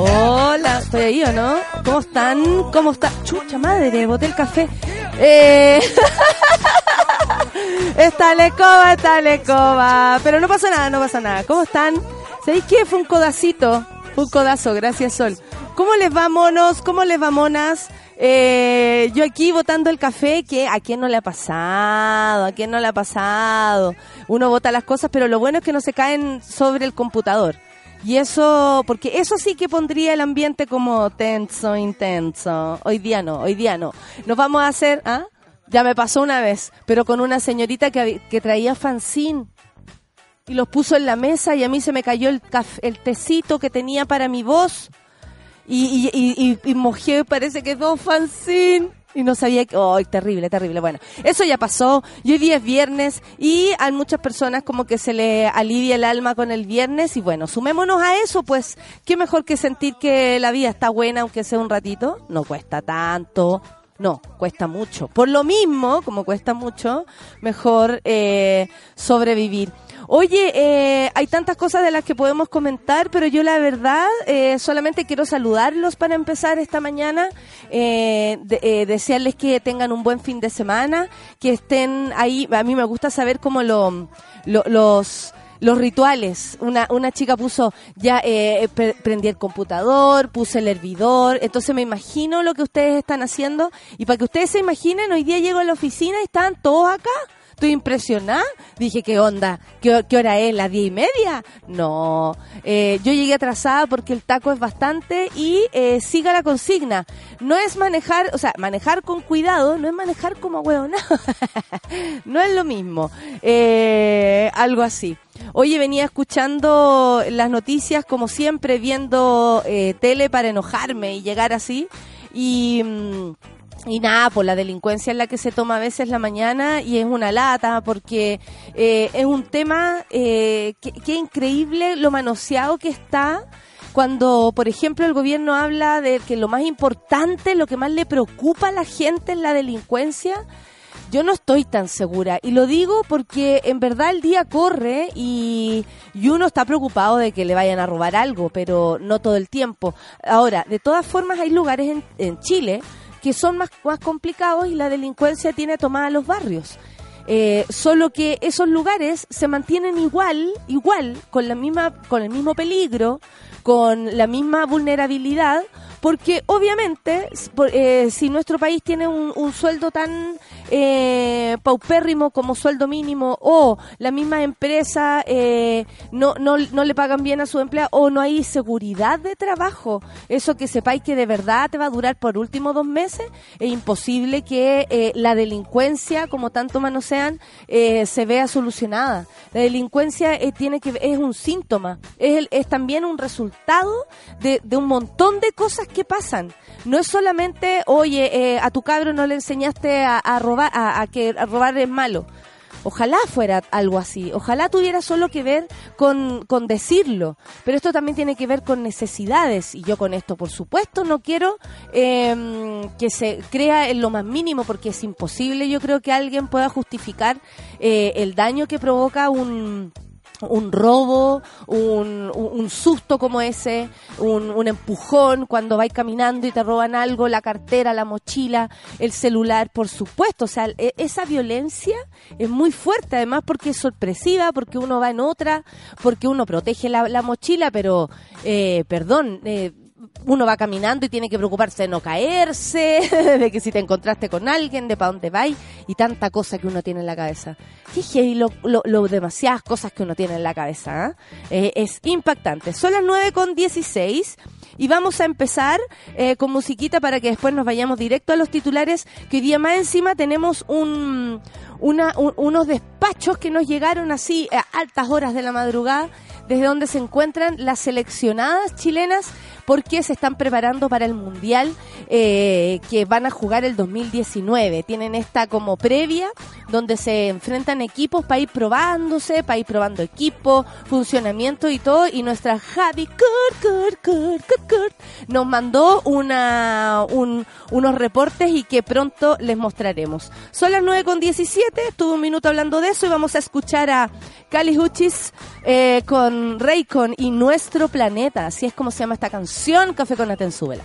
Hola, estoy ahí o no? ¿Cómo están? ¿Cómo está? Chucha madre, boté el café. Eh... está lecoba, está lecoba. Pero no pasa nada, no pasa nada. ¿Cómo están? ¿Sabéis qué? Fue un codacito. Un codazo, gracias Sol. ¿Cómo les va, monos? ¿Cómo les va, monas? Eh, yo aquí votando el café, que a quién no le ha pasado, a quién no le ha pasado. Uno vota las cosas, pero lo bueno es que no se caen sobre el computador. Y eso, porque eso sí que pondría el ambiente como tenso, intenso. Hoy día no, hoy día no. Nos vamos a hacer, ¿ah? Ya me pasó una vez, pero con una señorita que, que traía fanzine y los puso en la mesa y a mí se me cayó el, el tecito que tenía para mi voz y, y, y, mojé, parece que dos fanzine. Y no sabía que... ¡Ay, terrible, terrible! Bueno, eso ya pasó. Y hoy día es viernes y a muchas personas como que se le alivia el alma con el viernes. Y bueno, sumémonos a eso, pues, qué mejor que sentir que la vida está buena, aunque sea un ratito. No cuesta tanto. No, cuesta mucho. Por lo mismo, como cuesta mucho, mejor eh, sobrevivir. Oye, eh, hay tantas cosas de las que podemos comentar, pero yo la verdad eh, solamente quiero saludarlos para empezar esta mañana, eh, desearles que tengan un buen fin de semana, que estén ahí. A mí me gusta saber cómo lo, los los rituales. Una, una chica puso, ya eh, prendí el computador, puse el hervidor, entonces me imagino lo que ustedes están haciendo y para que ustedes se imaginen, hoy día llego a la oficina y están todos acá Estoy impresionada. Dije, ¿qué onda? ¿Qué, hora es? ¿Las diez y media? No. Eh, yo llegué atrasada porque el taco es bastante y eh, siga la consigna. No es manejar, o sea, manejar con cuidado, no es manejar como huevo, no. no es lo mismo. Eh, algo así. Oye, venía escuchando las noticias, como siempre, viendo tele para enojarme y llegar así. Y. Mm, y nada, pues la delincuencia es la que se toma a veces la mañana y es una lata porque eh, es un tema eh, que, increíble lo manoseado que está cuando, por ejemplo, el gobierno habla de que lo más importante, lo que más le preocupa a la gente es la delincuencia. Yo no estoy tan segura y lo digo porque en verdad el día corre y, y, uno está preocupado de que le vayan a robar algo, pero no todo el tiempo. Ahora, de todas formas hay lugares en, en Chile que son más, más complicados y la delincuencia tiene tomada los barrios. Eh, solo que esos lugares se mantienen igual, igual, con la misma, con el mismo peligro, con la misma vulnerabilidad, porque obviamente eh, si nuestro país tiene un, sueldo tan eh, paupérrimo como sueldo mínimo o la misma empresa eh, no, no, no le pagan bien a su empleado o no hay seguridad de trabajo, eso que sepáis que de verdad te va a durar por último dos meses, es imposible que eh, la delincuencia, como tanto manosean, eh, se vea solucionada. La delincuencia tiene que es un síntoma, es, es también un resultado de, un montón de cosas que pasan. No es solamente, oye, eh, a tu cabro no le enseñaste a, robar, a, que robar es malo. Ojalá fuera algo así, ojalá tuviera solo que ver con, con, decirlo, pero esto también tiene que ver con necesidades y yo con esto, por supuesto, no quiero em, que se crea en lo más mínimo porque es imposible, yo creo que alguien pueda justificar eh, el daño que provoca un un robo, un, un, susto como ese, un, un, empujón cuando vais caminando y te roban algo, la cartera, la mochila, el celular, por supuesto. O sea, e, esa violencia es muy fuerte, además porque es sorpresiva, porque uno va en otra, porque uno protege la, la mochila, pero, eh, perdón, eh, uno va caminando y tiene que preocuparse de no caerse, de que si te encontraste con alguien, de para dónde vais, y tanta cosa que uno tiene en la cabeza. Qué lo, lo, demasiadas cosas que uno tiene en la cabeza. ¿ah? Eh, es impactante. Son las 9 con 16 y vamos a empezar eh, con musiquita para que después nos vayamos directo a los titulares, que hoy día más encima tenemos un, una, unos despachos que nos llegaron así a altas horas de la madrugada, desde donde se encuentran las seleccionadas chilenas porque se están preparando para el Mundial eh, que van a jugar el 2019. Tienen esta como previa donde se enfrentan equipos para ir probándose, para ir probando equipo, funcionamiento y todo. Y nuestra Javi nos mandó unos reportes y que pronto les mostraremos. Son las 9 con 17, estuve un minuto hablando de eso y vamos a escuchar a Cali Huchis eh, con Raycon y Nuestro Planeta, así es como se llama esta canción. Café con Atenzuela.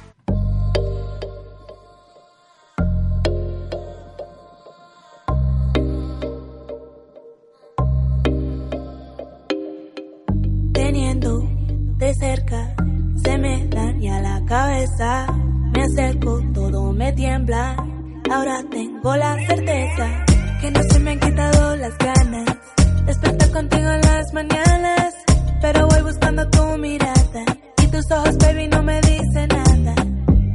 Teniendo de cerca, se me daña la cabeza. Me acerco, todo me tiembla. Ahora tengo la certeza que no se me han quitado las ganas. Despertar contigo en las mañanas, pero voy buscando tu mirada tus ojos, baby, no me dicen nada.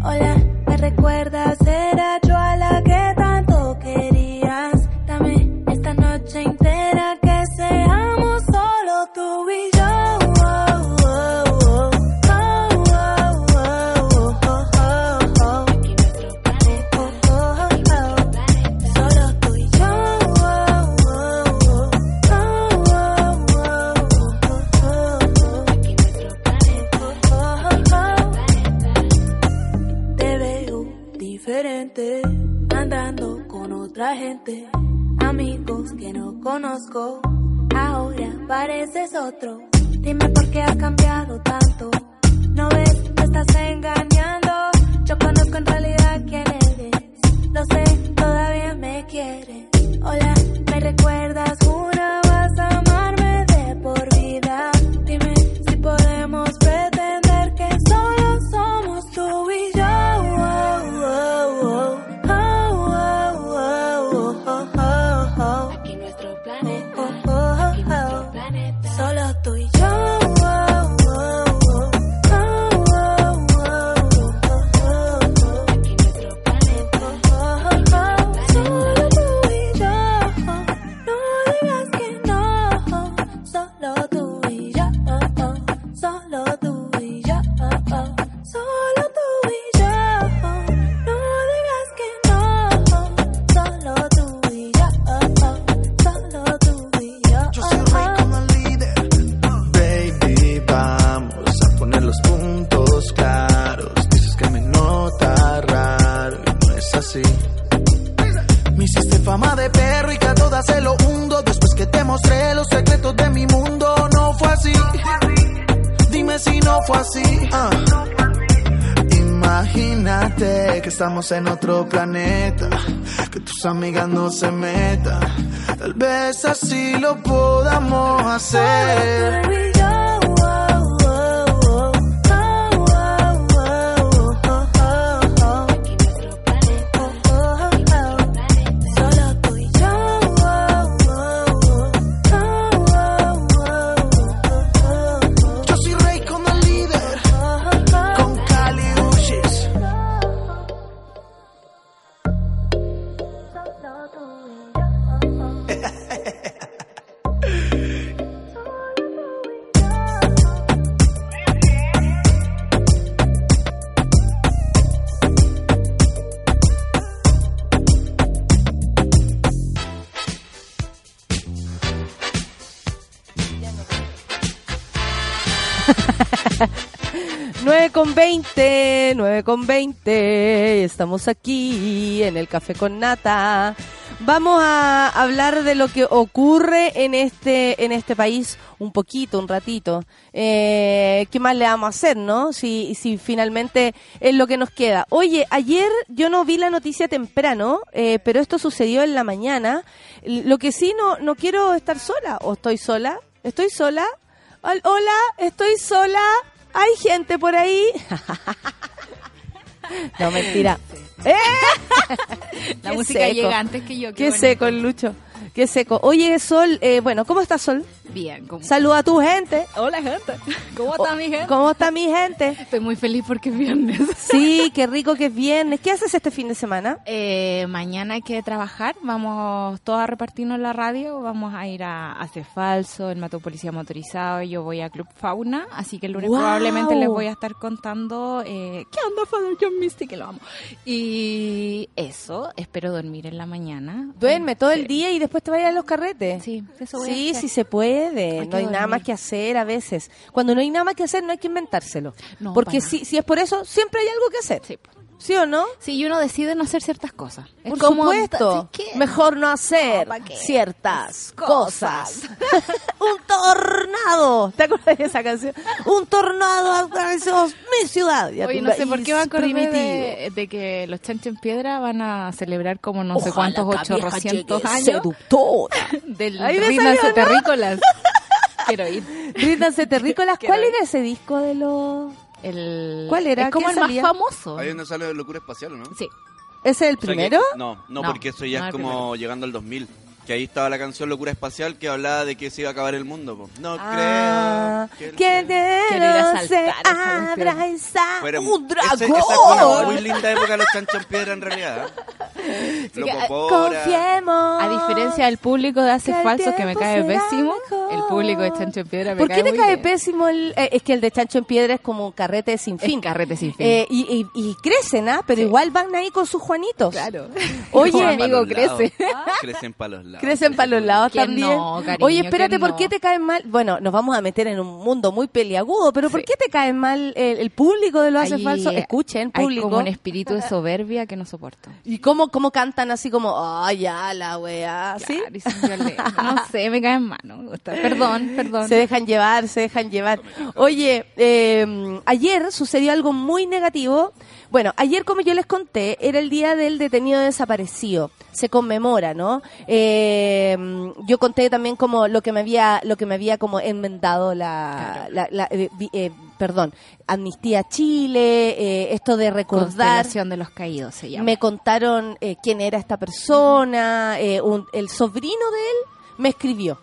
Hola, ¿me recuerdas? Era yo a la que tanto andando con otra gente, amigos que no conozco, ahora pareces otro. Dime por qué has cambiado tanto, no ves, me estás engañando, en otro planeta, que tus amigas no se metan. Tal vez así lo podamos hacer. 9 con 20. Estamos aquí en el Café con Nata. Vamos a hablar de lo que ocurre en este en este país un poquito, un ratito. Eh, ¿Qué más le vamos a hacer, no? Si, si finalmente es lo que nos queda. Oye, ayer yo no vi la noticia temprano, eh, pero esto sucedió en la mañana. Lo que sí, no, no quiero estar sola. ¿O estoy sola? ¿Estoy sola? Hola, estoy sola. Hay gente por ahí. no, mentira. ¡Eh! La Qué música seco. llega antes que yo. Qué bonito. seco el Lucho. Qué seco. Oye, Sol, eh, bueno, ¿cómo estás, Sol? Bien. ¿cómo? Saluda a tu gente. Hola, gente. ¿Cómo está mi gente? ¿Cómo está mi gente? Estoy muy feliz porque es viernes. Sí, qué rico que es viernes. ¿Qué haces este fin de semana? Eh, mañana hay que trabajar, vamos todos a repartirnos en la radio, vamos a ir a Hace Falso, el Mato Policía Motorizado, yo voy a Club Fauna, así que el lunes probablemente les voy a estar contando eh, qué onda Father John Misty, que lo amo. Y eso, espero dormir en la mañana. Duerme todo el día y después te vayas a los carretes. Sí, eso voy a Sí, hacer. sí se puede. Hay no hay nada más que hacer a veces. Cuando no hay nada más que hacer, no hay que inventárselo. No, Porque para si, si es por eso, siempre hay algo que hacer. Sí. ¿Sí o no? Sí, y uno decide no hacer ciertas cosas. Es Por como, supuesto. Mejor no hacer ciertas Cosas. cosas. Un tornado. ¿Te acuerdas de esa canción? Un tornado atravesó mi ciudad. Ya Oye, no sé por qué me acordé de, de que los chanchos en piedra van a celebrar como no sé cuántos, que vieja 800 llegue años Seductora. del ¿no? Terrícolas. Quiero ir. Ríndanse terrícolas. ¿Cuál ir. era ese disco de los...? El, ¿Cuál era? Es como ¿Qué el más salía? famoso. Ahí donde sale Locura Espacial, ¿o ¿no? Sí. ¿Ese es el O sea que- primero? no, no, No, porque eso ya no es como primero. llegando al 2000. Que ahí estaba la canción Locura Espacial que hablaba de que se iba a acabar el mundo. po. No Ah, creo. que Dios se abra Fuera- un ese- dragón. esa fue una muy linda época de los chanchos en piedra en realidad. ¿eh? que, ah. Confiemos. A diferencia del público de Hace Que Falso, que me cae pésimo, mejor. el público de Chancho en Piedra me ¿Por cae qué te muy cae bien. pésimo el.? eh, es que el de Chancho en Piedra es como un carrete sin Es fin. carrete sin fin. Eh, y, y- y crecen, ¿ah? Pero Sí. igual van ahí con sus Juanitos. Claro. Oye, amigo crece. Crecen para los lados. Crecen para los lados ¿Quién también. no, cariño? Oye, espérate, ¿Quién ¿por no? qué te caen mal? Bueno, nos vamos a meter en un mundo muy peliagudo, pero ¿por Sí. qué te caen mal el, el público de lo hace falso? Escuchen, Hay público. como un espíritu de soberbia que no soporto. ¿Y cómo, cómo cantan así como, ay, ya, la weá, ¿sí? Claro. No sé, me caen mal, no me gusta. Perdón, perdón. Se dejan llevar, se dejan llevar. Oye, eh, ayer sucedió algo muy negativo. Bueno, ayer, como yo les conté, era el día del detenido desaparecido. Se conmemora, ¿no? Eh, yo conté también como lo que me había, lo que me había como enmendado la, Claro. la- la- eh, eh, perdón, Amnistía Chile, eh, esto de recordar. De los caídos se llama. Me contaron eh, quién era esta persona, eh, un- el sobrino de él me escribió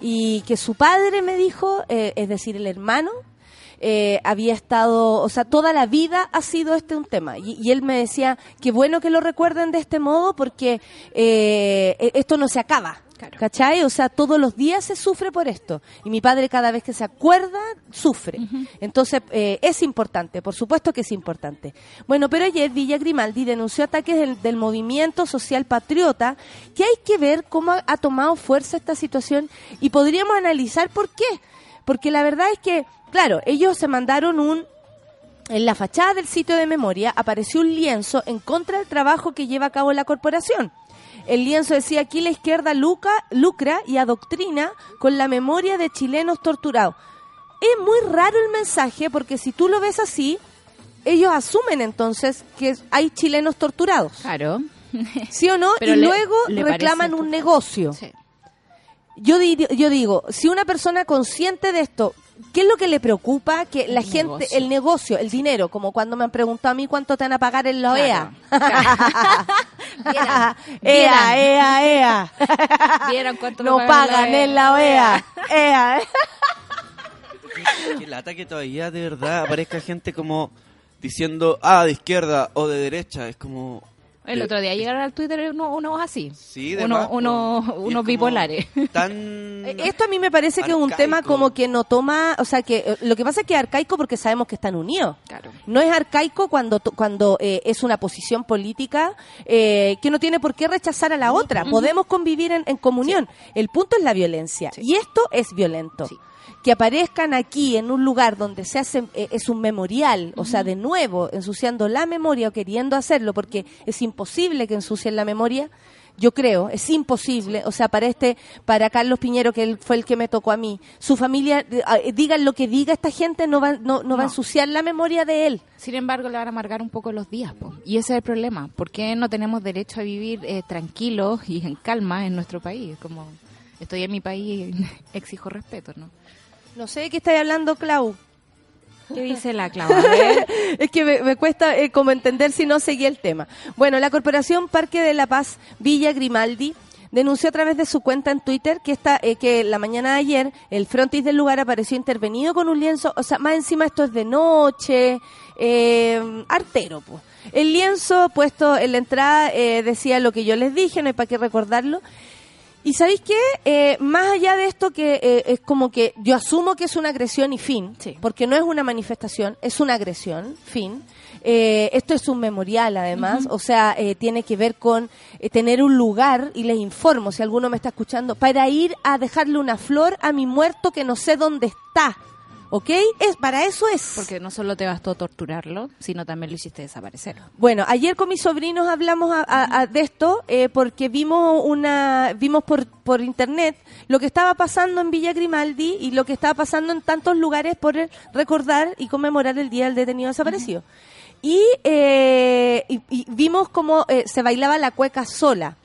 y que su padre me dijo, eh, es decir, el hermano, eh, había estado, o sea, toda la vida ha sido este un tema. Y, y él me decía, qué bueno que lo recuerden de este modo porque eh, e- esto no se acaba. Claro. ¿Cachai? O sea, todos los días se sufre por esto. Y mi padre cada vez que se acuerda, sufre. Entonces, eh, es importante, por supuesto que es importante. Bueno, pero ayer Villa Grimaldi denunció ataques del, del movimiento social patriota, que hay que ver cómo ha, ha tomado fuerza esta situación y podríamos analizar por qué. Porque la verdad es que, claro, ellos se mandaron un en la fachada del sitio de memoria apareció un lienzo en contra del trabajo que lleva a cabo la corporación. El lienzo decía aquí la izquierda luca, lucra y adoctrina con la memoria de chilenos torturados. Es muy raro el mensaje porque si tú lo ves así, ellos asumen entonces que hay chilenos torturados. Claro. ¿Sí o no? Pero y le- luego le reclaman un negocio. Sí. Yo, di- yo digo, si una persona consciente de esto, ¿qué es lo que le preocupa? Que la El gente, negocio. el negocio, el dinero, como cuando me han preguntado a mí cuánto te van a pagar en la Claro. OEA. Vieran, ea, ea, ea. ¿Vieron cuánto me No pagan pagan en la OEA. Ea, ea. Qué lata que todavía de verdad aparezca gente como diciendo, ah, de izquierda o de derecha. Es como... El otro día llegaron al Twitter uno- unos así. Sí, de uno, más, uno, unos bipolares. Tan... Eh, Esto a mí me parece que es un tema como que no toma, o sea, que eh, lo que pasa es que es arcaico porque sabemos que están unidos. Claro. No es arcaico cuando, cuando eh, es una posición política eh, que no tiene por qué rechazar a la otra. Podemos convivir en, en comunión. El punto es la violencia. Sí. Y esto es violento. Sí. Que aparezcan aquí en un lugar donde se hace, eh, es un memorial, o sea, de nuevo, ensuciando la memoria o queriendo hacerlo, porque es imposible que ensucien la memoria. Yo creo, es imposible. O sea, para este, para Carlos Piñero, que él fue el que me tocó a mí, su familia, eh, eh, digan lo que diga esta gente, no va, no, no va a ensuciar la memoria de él. Sin embargo, le van a amargar un poco los días. po. Y ese es el problema. ¿Por qué no tenemos derecho a vivir eh, tranquilos y en calma en nuestro país? Como estoy en mi país exijo respeto, ¿no? No sé de qué estáis hablando, Clau. ¿Qué dice la Clau? Es que me, me cuesta eh, como entender si no seguía el tema. Bueno, la Corporación Parque de la Paz Villa Grimaldi denunció a través de su cuenta en Twitter que esta, eh, que la mañana de ayer el frontis del lugar apareció intervenido con un lienzo, o sea, más encima esto es de noche, eh, artero, pues. El lienzo puesto en la entrada eh, decía lo que yo les dije, no hay para qué recordarlo. Y sabéis qué, Eh, más allá de esto que eh, es como que yo asumo que es una agresión y fin, Sí. porque no es una manifestación, es una agresión, fin. Eh, esto es un memorial además, o sea, eh, tiene que ver con eh, tener un lugar, y les informo si alguno me está escuchando, para ir a dejarle una flor a mi muerto que no sé dónde está. ¿Ok? Es, para eso es. Porque no solo te bastó torturarlo, sino también lo hiciste desaparecer. Bueno, ayer con mis sobrinos hablamos a- a- a- de esto eh, porque vimos una vimos por, por internet lo que estaba pasando en Villa Grimaldi y lo que estaba pasando en tantos lugares por recordar y conmemorar el Día del Detenido Desaparecido. Y, eh, y, y vimos cómo eh, se bailaba la cueca sola.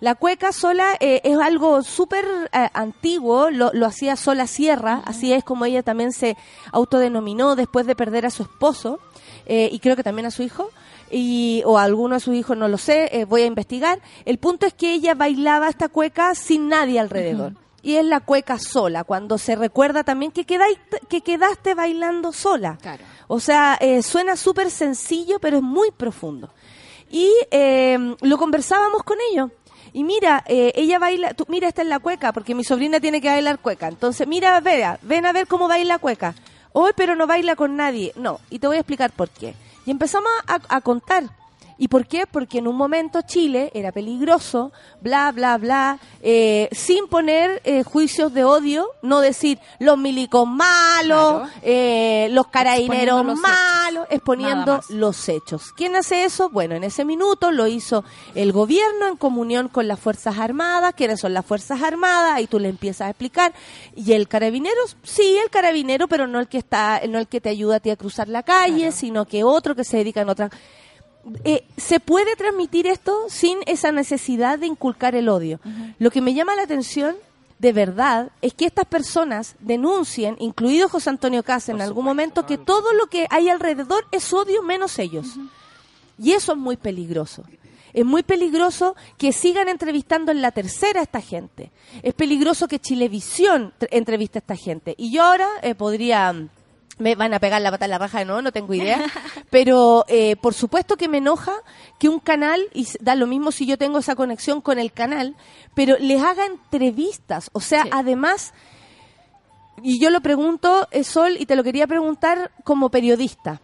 La cueca sola eh, es algo súper eh, antiguo, lo, lo hacía Sola Sierra, así es como ella también se autodenominó después de perder a su esposo eh, y creo que también a su hijo, y, o a alguno de sus hijos, no lo sé, eh, voy a investigar. El punto es que ella bailaba esta cueca sin nadie alrededor. Y es la cueca sola, cuando se recuerda también que, quedáis, que quedaste bailando sola. Claro. O sea, eh, suena súper sencillo, pero es muy profundo. Y eh, lo conversábamos con ellos. Y mira, eh, ella baila, tú, mira, esta es la cueca, porque mi sobrina tiene que bailar cueca. Entonces, mira, vea, ven a ver cómo baila cueca. Hoy, pero no baila con nadie. No, y te voy a explicar por qué. Y empezamos a, a contar. ¿Y por qué? Porque en un momento Chile era peligroso, bla, bla, bla, eh, sin poner eh, juicios de odio, no decir los milicos malos, Claro. eh, los carabineros Exponiendo los malos, hechos. exponiendo los hechos. ¿Quién hace eso? Bueno, en ese minuto lo hizo el gobierno en comunión con las Fuerzas Armadas. ¿Quiénes son las Fuerzas Armadas? Ahí tú le empiezas a explicar. ¿Y el carabinero? Sí, el carabinero, pero no el que está, no el que te ayuda a ti a cruzar la calle, sino que otro que se dedica en otra. Eh, se puede transmitir esto sin esa necesidad de inculcar el odio. Lo que me llama la atención de verdad es que estas personas denuncien, incluido José Antonio Casa en algún momento, que todo lo que hay alrededor es odio menos ellos. Y eso es muy peligroso. Es muy peligroso que sigan entrevistando en la tercera a esta gente. Es peligroso que Chilevisión tr- entreviste a esta gente. Y yo ahora eh, podría... Me van a pegar la pata en la raja de nuevo, no tengo idea. Pero eh, por supuesto que me enoja que un canal, y da lo mismo si yo tengo esa conexión con el canal, pero les haga entrevistas. O sea, Sí. además, y yo lo pregunto, eh, Sol, y te lo quería preguntar como periodista.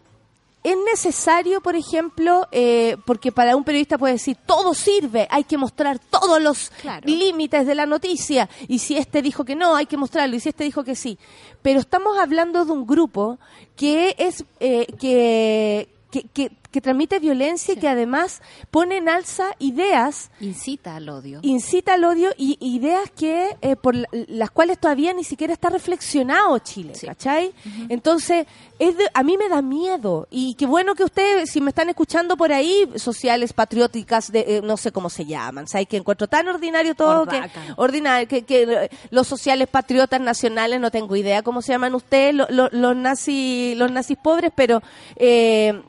¿Es necesario, por ejemplo, eh, porque para un periodista puede decir, todo sirve, hay que mostrar todos los Claro. límites de la noticia, y si este dijo que no, hay que mostrarlo, y si este dijo que sí. Pero estamos hablando de un grupo que es, eh, que, que, que, que transmite violencia y que además pone en alza ideas Incita al odio. incita al odio y ideas que eh, por la- las cuales todavía ni siquiera está reflexionado Chile, Sí. ¿cachai? Entonces, es de- a mí me da miedo y qué bueno que ustedes, si me están escuchando por ahí, sociales patrióticas, de, eh, no sé cómo se llaman, ¿sabes? Que encuentro tan ordinario todo que Ordaca. ordinario que, que, eh, los sociales patriotas nacionales, no tengo idea cómo se llaman ustedes, lo- lo- los nazis, los nazis pobres, pero eh,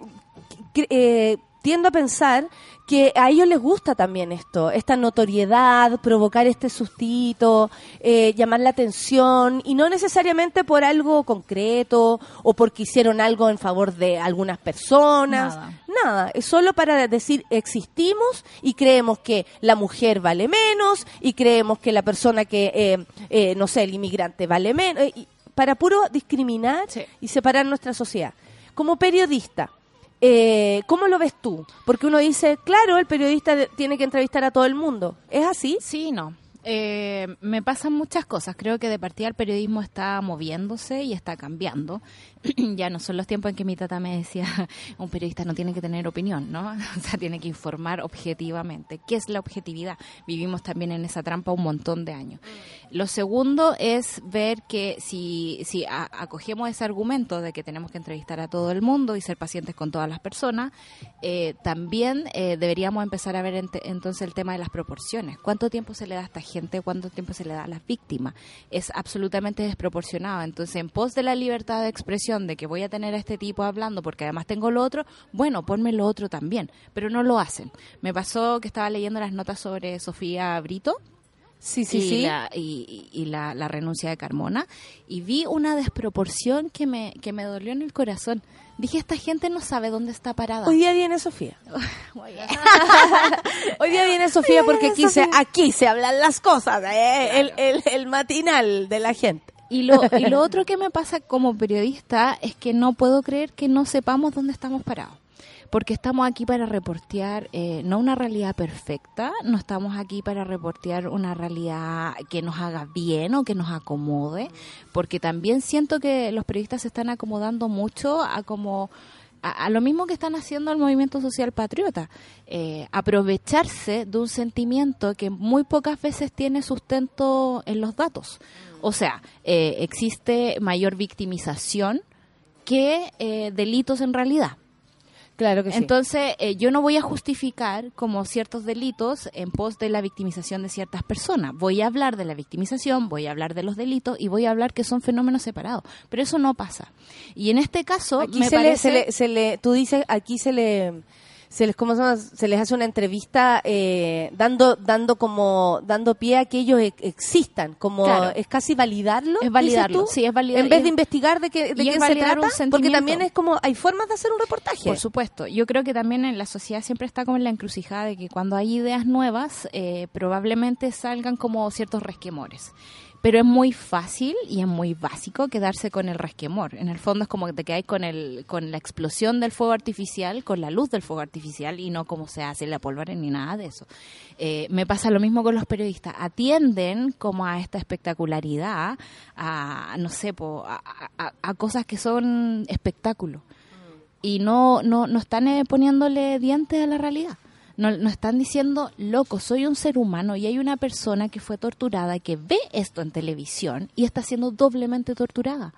eh, tiendo a pensar que a ellos les gusta también esto, esta notoriedad, provocar este sustito, eh, llamar la atención, y no necesariamente por algo concreto o porque hicieron algo en favor de algunas personas. Nada. Nada, es solo para decir existimos y creemos que la mujer vale menos y creemos que la persona que, eh, eh, no sé, el inmigrante vale menos, para puro discriminar Sí. y separar nuestra sociedad. Como periodista, eh, ¿cómo lo ves tú? Porque uno dice, claro, el periodista tiene que entrevistar a todo el mundo. ¿Es así? Sí, no. Eh, me pasan muchas cosas. Creo que de partida el periodismo está moviéndose y está cambiando. ya no son los tiempos en que mi tata me decía, un periodista no tiene que tener opinión, ¿no? O sea, tiene que informar objetivamente. ¿Qué es la objetividad? Vivimos también en esa trampa un montón de años. Lo segundo es ver que si, si acogemos ese argumento de que tenemos que entrevistar a todo el mundo y ser pacientes con todas las personas, eh, también eh, deberíamos empezar a ver entonces el tema de las proporciones. ¿Cuánto tiempo se le da a esta gente, cuánto tiempo se le da a las víctimas. Es absolutamente desproporcionado. Entonces, en pos de la libertad de expresión, de que voy a tener a este tipo hablando porque además tengo lo otro, bueno, ponme lo otro también. Pero no lo hacen. Me pasó que estaba leyendo las notas sobre Sofía Brito, Sí, sí, y, sí. La, y, y la, la renuncia de Carmona y vi una desproporción que me, que me dolió en el corazón. Dije, esta gente no sabe dónde está parada. Hoy día viene Sofía. Hoy día viene Sofía porque aquí se, aquí se hablan las cosas, eh, el, el, el matinal de la gente. Y lo, y lo otro que me pasa como periodista es que no puedo creer que no sepamos dónde estamos parados. Porque estamos aquí para reportear eh, no una realidad perfecta, no estamos aquí para reportear una realidad que nos haga bien o que nos acomode, porque también siento que los periodistas se están acomodando mucho a como a, a lo mismo que están haciendo el movimiento social patriota, eh, aprovecharse de un sentimiento que muy pocas veces tiene sustento en los datos. O sea, eh, existe mayor victimización que eh, delitos en realidad. Claro que sí. Entonces, eh, yo no voy a justificar como ciertos delitos en pos de la victimización de ciertas personas. Voy a hablar de la victimización, voy a hablar de los delitos y voy a hablar que son fenómenos separados. Pero eso no pasa. Y en este caso, aquí me se, le, parece... se, le, se le- tú dices, aquí se le, se les, ¿cómo se llama? Se les hace una entrevista eh, dando, dando como, dando pie a que ellos e- existan, como Claro. es casi validarlo. Es dices validarlo, tú, sí, es validar- En vez de investigar de, qué, de quién se trata, porque también es como, hay formas de hacer un reportaje. Por supuesto. Yo creo que también en la sociedad siempre está como en la encrucijada de que cuando hay ideas nuevas, eh, probablemente salgan como ciertos resquemores. Pero es muy fácil y es muy básico quedarse con el resquemor. En el fondo es como que te quedas con, el, con la explosión del fuego artificial, con la luz del fuego artificial y no como se hace la pólvora ni nada de eso. Eh, me pasa lo mismo con los periodistas. Atienden como a esta espectacularidad, a, no sé, po, a, a- a cosas que son espectáculos y no, no, no están eh, poniéndole dientes a la realidad. No, no están diciendo, loco, soy un ser humano y hay una persona que fue torturada, que ve esto en televisión y está siendo doblemente torturada.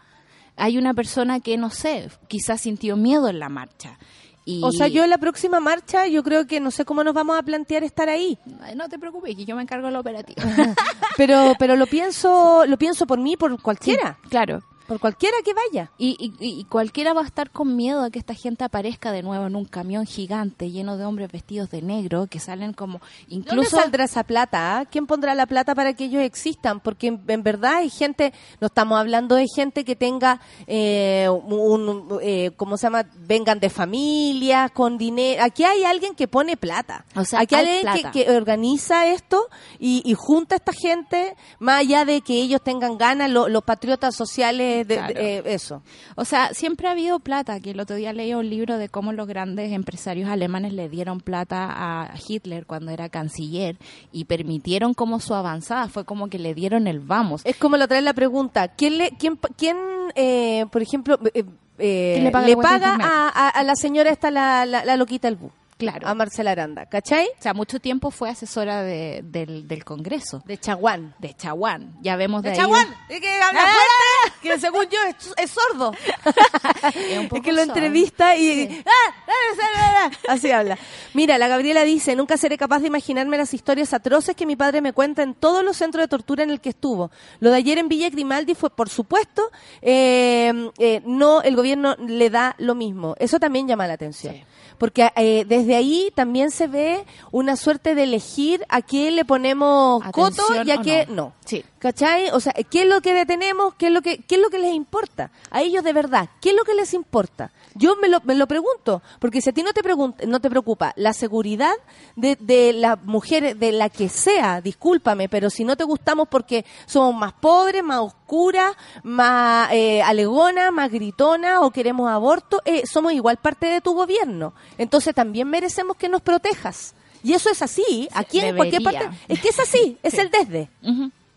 Hay una persona que, no sé, quizás sintió miedo en la marcha. Y... O sea, yo en la próxima marcha, yo creo que no sé cómo nos vamos a plantear estar ahí. No te preocupes, que yo me encargo de la operativa. Pero, pero lo pienso, lo pienso por mí, por cualquiera. claro. Por cualquiera que vaya. Y, y- y cualquiera va a estar con miedo a que esta gente aparezca de nuevo en un camión gigante lleno de hombres vestidos de negro que salen como ¿Dónde incluso saldrá esa plata? ah? ¿Quién pondrá la plata para que ellos existan? Porque en, en verdad hay gente, no estamos hablando de gente que tenga eh, un, eh, ¿cómo se llama? Vengan de familia, con dinero. Aquí hay alguien que pone plata. O sea, Aquí hay, hay alguien que, que organiza esto y, y junta a esta gente, más allá de que ellos tengan ganas, lo- los patriotas sociales, de, de- Claro. eh, eso. O sea, siempre ha habido plata. Que el otro día leí un libro de cómo los grandes empresarios alemanes le dieron plata a Hitler cuando era canciller y permitieron como su avanzada. Fue como que le dieron el vamos. Es como la otra vez la pregunta, ¿quién, le, quién, quién eh, por ejemplo, eh, eh, ¿Quién le paga le a, a- a la señora esta, la, la, la loquita del bu? Claro. A Marcela Aranda, ¿cachai? O sea, mucho tiempo fue asesora de- del, del Congreso. De Chaguán. De Chaguán. Ya vemos de, De ahí- Chaguán, es que habla fuerte, que según yo es, es sordo. Es un poco Es que lo sordo. entrevista y... ¡Ah! ¡Ah! ¡Ah! ¡Ah! Así habla. Mira, la Gabriela dice, nunca seré capaz de imaginarme las historias atroces que mi padre me cuenta en todos los centros de tortura en el que estuvo. Lo de ayer en Villa Grimaldi fue, por supuesto, eh, eh, no, el gobierno le da lo mismo. Eso también llama la atención. Sí. Porque eh, desde ahí también se ve una suerte de elegir a quién le ponemos coto y a qué no. no. Sí. ¿Cachai? O sea, ¿qué es lo que detenemos? ¿Qué es lo que, qué es lo que les importa? A ellos de verdad, ¿qué es lo que les importa? Yo me lo, me lo pregunto, porque si a ti no te, no te preocupa la seguridad de, de las mujeres, de la que sea, discúlpame, pero si no te gustamos porque somos más pobres, más oscuras, más eh, alegonas, más gritonas o queremos aborto, eh, somos igual parte de tu gobierno. Entonces también merecemos que nos protejas. Y eso es así, aquí en cualquier parte. Es que es así, es Sí. el desde.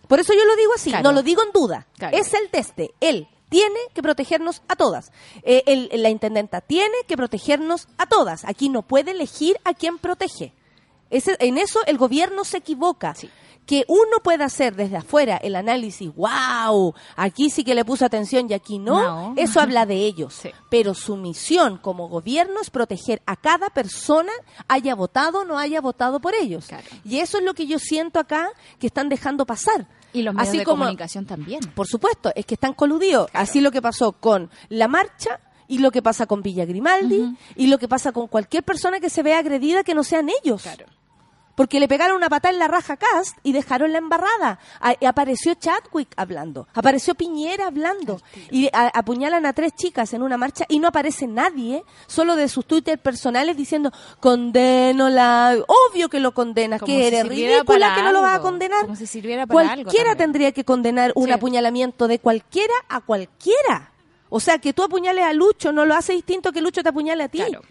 Por eso yo lo digo así, Claro. no lo digo en duda. Claro. Es el desde. Él tiene que protegernos a todas. Eh, el- la intendenta tiene que protegernos a todas. Aquí no puede elegir a quién protege. Ese- en eso el gobierno se equivoca. Que uno pueda hacer desde afuera el análisis, wow, aquí sí que le puso atención y aquí no, No. eso habla de ellos. Sí. Pero su misión como gobierno es proteger a cada persona, haya votado o no haya votado por ellos. Claro. Y eso es lo que yo siento acá que están dejando pasar. Y los medios Así de como- comunicación también. por supuesto, es que están coludidos. Así lo que pasó con la marcha y lo que pasa con Villa Grimaldi y lo que pasa con cualquier persona que se vea agredida que no sean ellos. Porque le pegaron una patada en la raja a Cast y dejaron la embarrada. A- y apareció Chadwick hablando, apareció Piñera hablando y a- apuñalan a tres chicas en una marcha y no aparece nadie, solo de sus Twitter personales diciendo condeno la... Obvio que lo condenas, Como que si eres ridícula para que no lo vas a condenar. como si sirviera para Cualquiera tendría que condenar un Sí. apuñalamiento de cualquiera a cualquiera. O sea, que tú apuñales a Lucho no lo hace distinto que Lucho te apuñale a ti. Claro.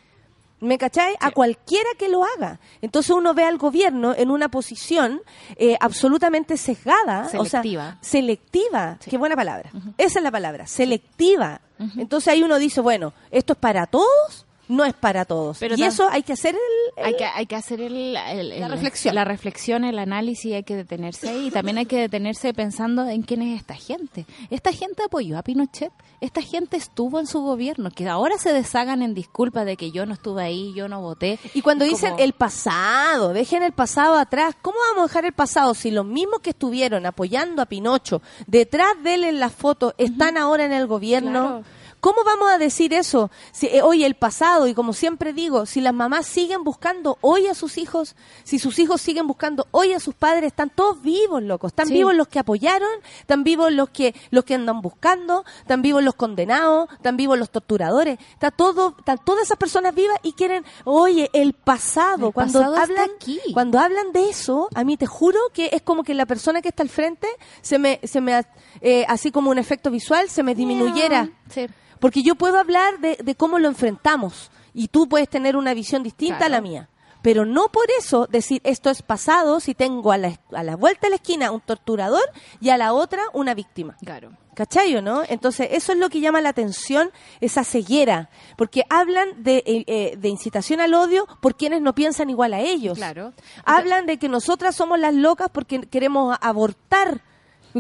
¿Me cachai? A cualquiera que lo haga. Entonces uno ve al gobierno en una posición eh, absolutamente sesgada. O Selectiva. sea, selectiva. Qué buena palabra. Esa es la palabra. Selectiva. Entonces ahí uno dice, bueno, ¿esto es para todos? No es para todos. Pero y eso hay que hacer el... el- Hay que, hay que hacer el, el- La reflexión. La reflexión, el análisis, hay que detenerse ahí. Y también hay que detenerse pensando en quién es esta gente. Esta gente apoyó a Pinochet. Esta gente estuvo en su gobierno. Que ahora se deshagan en disculpas de que yo no estuve ahí, yo no voté. Y cuando dicen como- el pasado, dejen el pasado atrás, ¿cómo vamos a dejar el pasado si los mismos que estuvieron apoyando a Pinocho detrás de él en la foto están ahora en el gobierno? Claro. ¿Cómo vamos a decir eso? Si, eh, hoy el pasado, y como siempre digo, si las mamás siguen buscando hoy a sus hijos, si sus hijos siguen buscando hoy a sus padres, están todos vivos, locos. Están Sí. vivos los que apoyaron, están vivos los que, los que andan buscando, están vivos los condenados, están vivos los torturadores. Está todo, están todas esas personas vivas y quieren, oye, el pasado. El cuando pasado hablan, aquí. cuando hablan de eso, a mí te juro que es como que la persona que está al frente se me, se me, eh, así como un efecto visual, se me disminuyera. Sí. Porque yo puedo hablar de, de cómo lo enfrentamos y tú puedes tener una visión distinta a la mía. Pero no por eso decir esto es pasado si tengo a la, a la vuelta de la esquina un torturador y a la otra una víctima. Claro. ¿Cachai o no? Entonces, eso es lo que llama la atención, esa ceguera. Porque hablan de, eh, eh, de incitación al odio por quienes no piensan igual a ellos. Claro. Hablan de que nosotras somos las locas porque queremos abortar.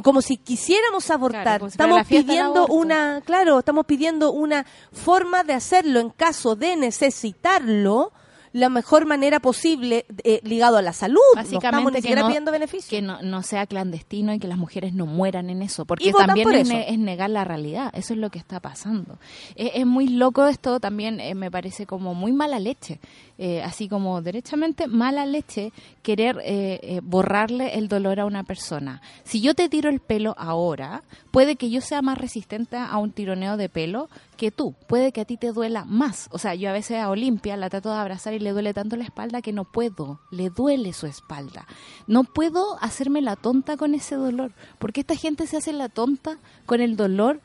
Como si quisiéramos abortar. Claro, estamos pidiendo una, claro, estamos pidiendo una forma de hacerlo en caso de necesitarlo la mejor manera posible eh, ligado a la salud. no estamos Básicamente que no, beneficios. que no, no sea clandestino y que las mujeres no mueran en eso, porque también por es, eso. ne- es negar la realidad, eso es lo que está pasando. Es, es muy loco esto, también eh, me parece como muy mala leche, eh, así como derechamente mala leche querer eh, eh, borrarle el dolor a una persona. Si yo te tiro el pelo ahora, puede que yo sea más resistente a un tironeo de pelo que tú, puede que a ti te duela más. O sea, yo a veces a Olimpia la trato de abrazar y le duele tanto la espalda que no puedo, le duele su espalda. No puedo hacerme la tonta con ese dolor, porque esta gente se hace la tonta con el dolor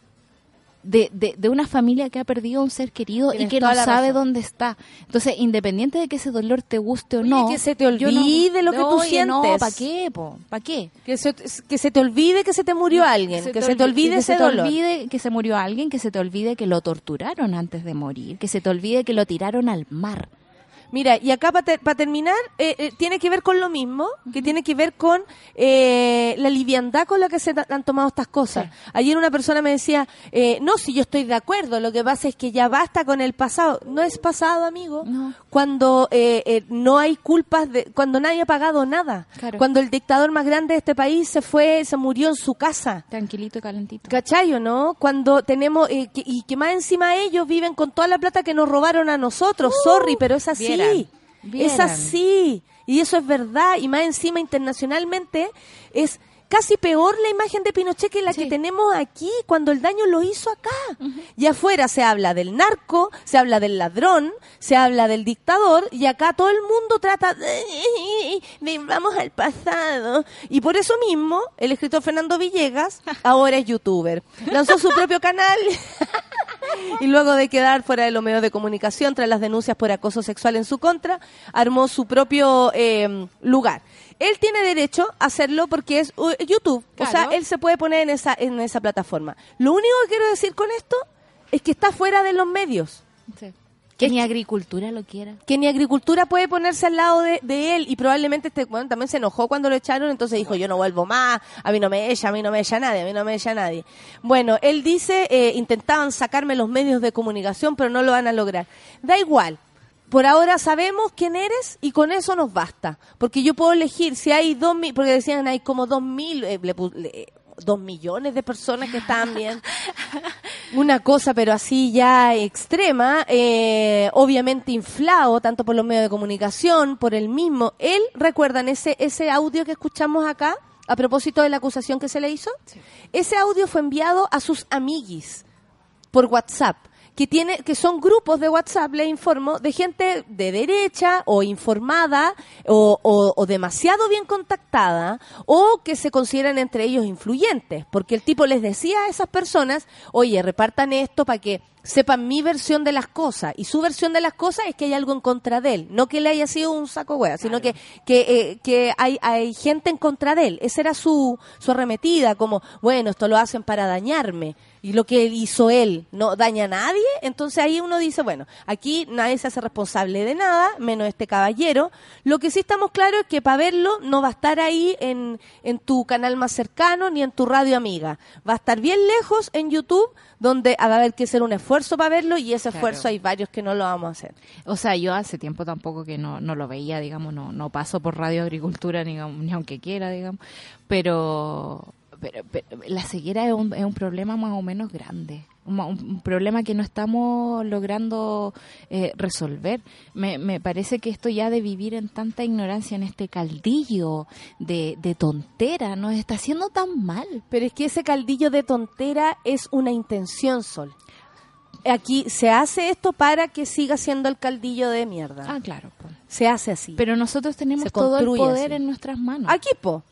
de, de, de una familia que ha perdido a un ser querido Tienes y que no sabe razón. dónde está. Entonces, independiente de que ese dolor te guste o Oye, no, que se te yo no- olvide lo que tú Oye, No, sientes. ¿para qué, po? ¿Para qué? Que se, que se te olvide que se te murió alguien, que se te olvide que ese se te dolor. olvide que se murió alguien, que se te olvide que lo torturaron antes de morir, que se te olvide que lo tiraron al mar. Mira, y acá para terminar, eh, eh, tiene que ver con lo mismo, que tiene que ver con eh, la liviandad con la que se han tomado estas cosas. Ayer una persona me decía, eh, no, si yo estoy de acuerdo, lo que pasa es que ya basta con el pasado. No es pasado, amigo. No. Cuando no hay culpas, de, cuando nadie ha pagado nada. Claro. Cuando el dictador más grande de este país se fue, se murió en su casa. Tranquilito y calentito. ¿Cachai o no? Cuando tenemos, eh, que- y que más encima ellos viven con toda la plata que nos robaron a nosotros, sorry, pero es así. Vieran, Es así. Y eso es verdad. Y más encima internacionalmente es casi peor la imagen de Pinochet que la Sí. que tenemos aquí, cuando el daño lo hizo acá. Y afuera se habla del narco, se habla del ladrón, se habla del dictador, y acá todo el mundo trata de, de- vamos al pasado. Y por eso mismo, el escritor Fernando Villegas ahora es youtuber. Lanzó su propio canal y luego de quedar fuera de los medios de comunicación tras las denuncias por acoso sexual en su contra, armó su propio eh, lugar. Él tiene derecho a hacerlo porque es uh, YouTube, o sea, él se puede poner en esa en esa plataforma. Lo único que quiero decir con esto es que está fuera de los medios, Sí. Que ni agricultura lo quiera. que ni agricultura puede ponerse al lado de, de él y probablemente este bueno, también se enojó cuando lo echaron, entonces dijo yo no vuelvo más, a mí no me echa, a mí no me echa nadie, a mí no me echa nadie. Bueno, él dice, eh, intentaban sacarme los medios de comunicación, pero no lo van a lograr. Da igual. Por ahora sabemos quién eres y con eso nos basta. Porque yo puedo elegir si hay dos mil, porque decían hay como dos mil, eh, le le- dos millones de personas que estaban bien. Una cosa, pero así ya extrema, eh, obviamente inflado tanto por los medios de comunicación, por el mismo. Él, ¿recuerdan ese, ese audio que escuchamos acá a propósito de la acusación que se le hizo? Ese audio fue enviado a sus amiguis por WhatsApp, que tiene, que son grupos de WhatsApp, le informo, de gente de derecha o informada o, o- o demasiado bien contactada o que se consideran entre ellos influyentes, porque el tipo les decía a esas personas, oye, repartan esto para que sepan mi versión de las cosas y su versión de las cosas es que hay algo en contra de él, no que le haya sido un saco hueá, sino que que, eh, que hay, hay gente en contra de él. Esa era su, su arremetida, como, bueno, esto lo hacen para dañarme y lo que hizo él no daña a nadie, entonces ahí uno dice, bueno, aquí nadie se hace responsable de nada, menos este caballero. Lo que sí estamos claros es que para verlo no va a estar ahí en, en tu canal más cercano ni en tu radio amiga. Va a estar bien lejos en YouTube, donde va a haber que hacer un esfuerzo para verlo y ese Claro. esfuerzo hay varios que no lo vamos a hacer. O sea, yo hace tiempo tampoco que no, no lo veía, digamos, no, no paso por Radio Agricultura ni, ni aunque quiera, digamos, pero, pero, pero la ceguera es un, es un problema más o menos grande, un, ma- un problema que no estamos logrando eh, resolver. Me, me parece que esto ya de vivir en tanta ignorancia, en este caldillo de, de tontera, nos está haciendo tan mal. Pero es que ese caldillo de tontera es una intención, Sol. Aquí se hace esto para que siga siendo el caldillo de mierda. Ah, claro. po. Se hace así. Pero nosotros tenemos todo el poder así. en nuestras manos. Aquí, po.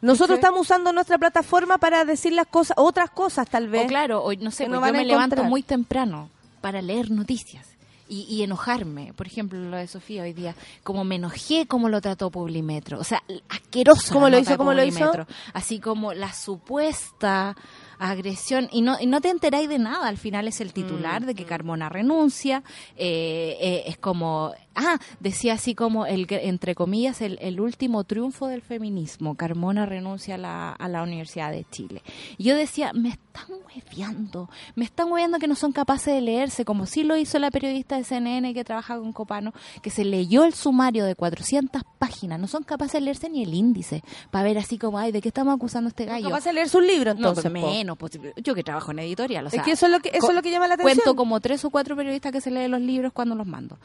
Nosotros estamos usando nuestra plataforma para decir las cosas, otras cosas tal vez. O claro, o no sé, no yo me levanto muy temprano para leer noticias y, y enojarme. Por ejemplo, lo de Sofía hoy día, como me enojé como lo trató Publimetro. O sea, asqueroso. ¿Cómo lo hizo? ¿Cómo lo hizo? Así como la supuesta agresión y no y no te enteráis de nada. Al final es el titular Mm, de que Carmona renuncia eh, eh, es como ah decía así como el entre comillas el, el último triunfo del feminismo. Carmona renuncia a la, a la Universidad de Chile. Y yo decía me están hueveando me están hueveando que no son capaces de leerse como sí lo hizo la periodista de CNN que trabaja con Copano que se leyó el sumario de 400 páginas. No son capaces de leerse ni el índice para ver así como ay de qué estamos acusando a este gallo ¿Capaz de leer su libro no, entonces? pues pues, yo que trabajo en editorial. O Es sea, que eso es lo que- eso es lo que llama la atención. Cuento como tres o cuatro periodistas que se leen los libros cuando los mando.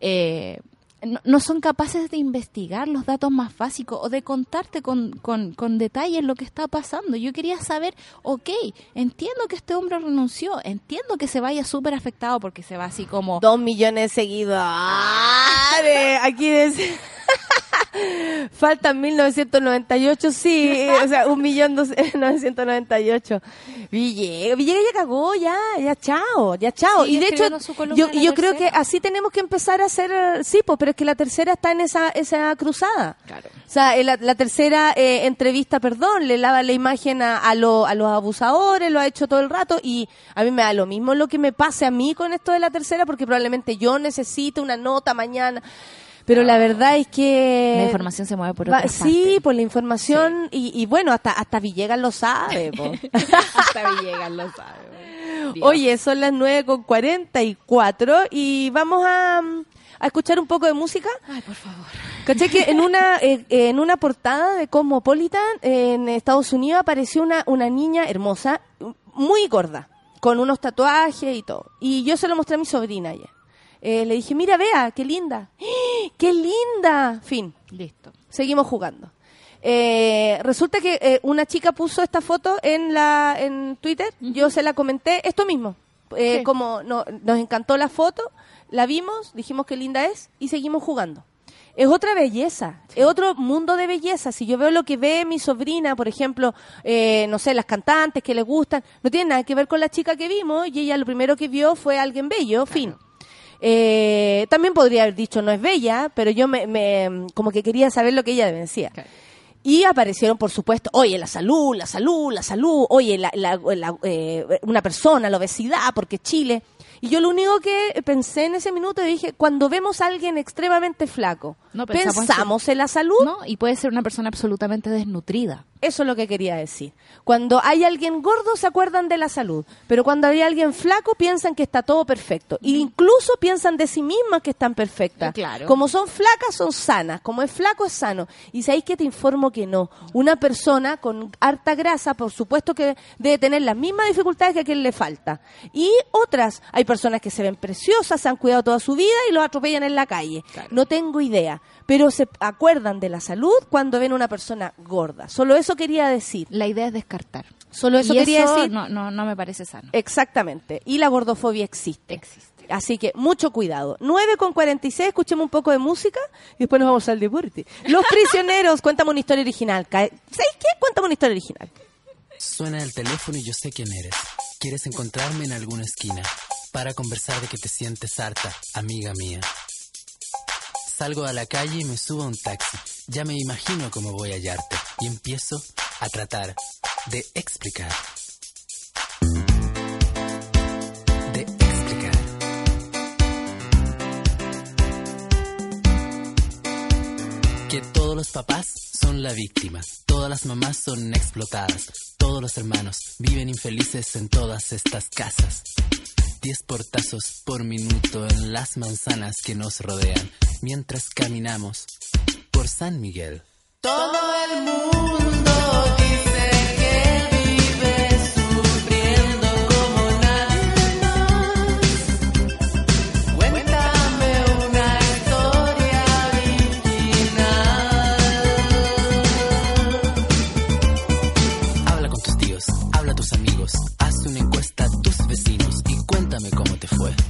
Eh, no, no son capaces de investigar los datos más básicos o de contarte con, con, con detalles lo que está pasando. Yo quería saber, ok, entiendo que este hombre renunció, entiendo que se vaya súper afectado porque se va así como... Dos millones de seguidores. Aquí dice... Faltan 1998, sí, o sea, un millón dos- 998. Villegas, Villegas ya cagó, ya, ya chao, ya chao. Y de hecho, yo, yo creo que así tenemos que empezar a hacer, sí, pues, pero es que la tercera está en esa, esa cruzada. Claro. O sea, eh, la, la tercera eh, entrevista, perdón, le lava la imagen a, a, lo- a los abusadores, lo ha hecho todo el rato y a mí me da lo mismo lo que me pase a mí con esto de la tercera porque probablemente yo necesite una nota mañana. Pero la verdad es que... La información se mueve por Va- otra Sí, por la información y, y bueno, hasta, hasta Villegas lo sabe. Hasta Villegas lo sabe. Dios. Oye, son las 9 con 44 y vamos a, a escuchar un poco de música. Ay, por favor. ¿Caché que en una, eh, en una portada de Cosmopolitan eh, en Estados Unidos apareció una, una niña hermosa, muy gorda, con unos tatuajes y todo? Y yo se lo mostré a mi sobrina ayer. Eh, le dije, mira, vea, qué linda. ¡Ah! ¡Qué linda! Fin. Listo. Seguimos jugando. Eh, resulta que eh, una chica puso esta foto en la en Twitter. Yo se la comenté esto mismo. Eh, Sí. Como no- nos encantó la foto, la vimos, dijimos que linda es y seguimos jugando. Es otra belleza, es otro mundo de belleza. Si yo veo lo que ve mi sobrina, por ejemplo, eh, no sé, las cantantes que le gustan, no tiene nada que ver con la chica que vimos y ella lo primero que vio fue alguien bello, fin. Eh, también podría haber dicho no es bella, pero yo me, me- como que quería saber lo que ella decía. Y aparecieron, por supuesto, oye, la salud, la salud, la salud, oye, la, la- la- eh, una persona, la obesidad, porque Chile. Y yo lo único que pensé en ese minuto dije, cuando vemos a alguien extremadamente flaco, No, pensamos pensamos, en en la salud. ¿No? Y puede ser una persona absolutamente desnutrida. Eso es lo que quería decir. Cuando hay alguien gordo se acuerdan de la salud, pero cuando hay alguien flaco piensan que está todo perfecto. E incluso piensan de sí mismas que están perfectas. Eh, claro. Como son flacas, son sanas. Como es flaco, es sano. Y sabéis que te informo que no. Una persona con harta grasa, por supuesto que debe tener las mismas dificultades que a quien le falta. Y otras, hay personas que se ven preciosas, se han cuidado toda su vida y los atropellan en la calle. No tengo idea. Pero se acuerdan de la salud cuando ven una persona gorda. Solo eso quería decir. La idea es descartar. Solo eso y quería eso decir. No, no, no me parece sano. Exactamente. Y la gordofobia existe. Existe. Así que mucho cuidado. 9 con 46, escuchemos un poco de música y después nos vamos al deporte. Los prisioneros, cuéntame una historia original. ¿Sabéis qué? Cuéntame una historia original. Suena el teléfono y yo sé quién eres. Quieres encontrarme en alguna esquina para conversar de que te sientes harta, amiga mía. Salgo a la calle y me subo a un taxi. Ya me imagino cómo voy a hallarte y empiezo a tratar de explicar. De explicar. Que todos los papás son la víctima, todas las mamás son explotadas, todos los hermanos viven infelices en todas estas casas. Diez portazos por minuto en las manzanas que nos rodean mientras caminamos por San Miguel. Todo el mundo dice fue.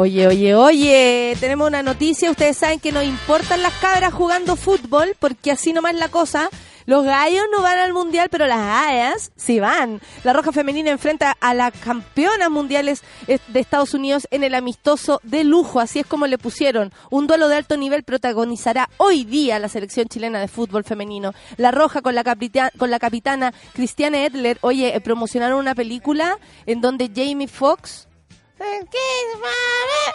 Oye, oye, oye, tenemos una noticia. Ustedes saben que nos importan las cabras jugando fútbol, porque así nomás la cosa. Los gallos no van al mundial, pero las gallas sí van. La Roja Femenina enfrenta a las campeonas mundiales eh, de Estados Unidos en el amistoso de lujo, así es como le pusieron. Un duelo de alto nivel protagonizará hoy día la selección chilena de fútbol femenino. La Roja con la, capita- con la capitana Cristiane Edler, oye, eh, promocionaron una película en donde Jamie Foxx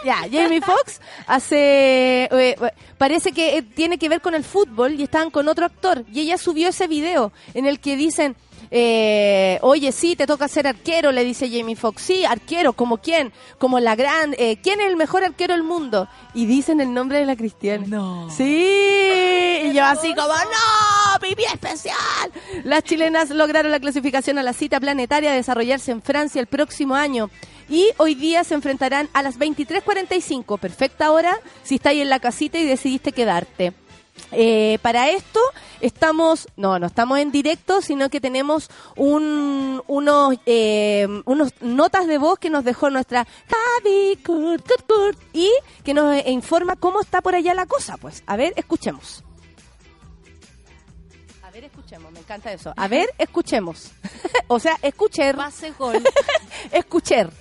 ya, Jamie Foxx hace. eh, parece que eh, tiene que ver con el fútbol y estaban con otro actor. Y ella subió ese video en el que dicen. eh, Oye, sí, te toca ser arquero, le dice Jamie Foxx. Sí, arquero, ¿como quién? Como la gran. eh, ¿Quién es el mejor arquero del mundo? Y dicen el nombre de la cristiana. No. Sí. Y yo así como, ¡No! ¡Pipi especial! Las chilenas lograron la clasificación a la cita planetaria a desarrollarse en Francia el próximo año. Y hoy día se enfrentarán a las 23.45. Perfecta hora si estáis en la casita y decidiste quedarte. Eh, para esto estamos, no, no estamos en directo, sino que tenemos un, unos, eh, unos notas de voz que nos dejó nuestra Javi Kurt, Kurt, Kurt, y que nos informa cómo está por allá la cosa. Pues, a ver, escuchemos. Escuchemos, me encanta eso. A ver, escuchemos. o sea, escucher. Pase gol. Escucher.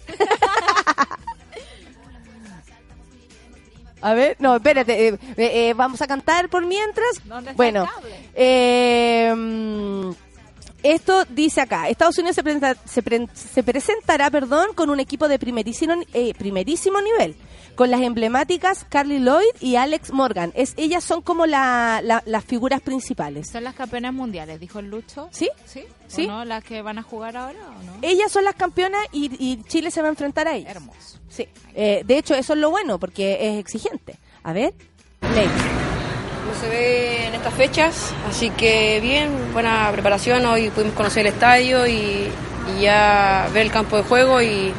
A ver, no, espérate, eh, eh, eh, vamos a cantar por mientras. ¿Dónde está el Bueno, eh, esto dice acá, Estados Unidos se, presenta- se pre- se presentará, perdón, con un equipo de primerísimo, eh, primerísimo nivel, con las emblemáticas Carly Lloyd y Alex Morgan. Es, ellas son como la- la- las figuras principales. Son las campeonas mundiales, dijo el Lucho. ¿Sí? ¿Sí? Sí. ¿O no? ¿Las que van a jugar ahora o no? Ellas son las campeonas y, y Chile se va a enfrentar a ellas. Hermoso. Sí, Eh, de hecho eso es lo bueno porque es exigente. A ver, Ley. No se ve en estas fechas, así que bien, buena preparación. Hoy pudimos conocer el estadio y, y ya ver el campo de juego y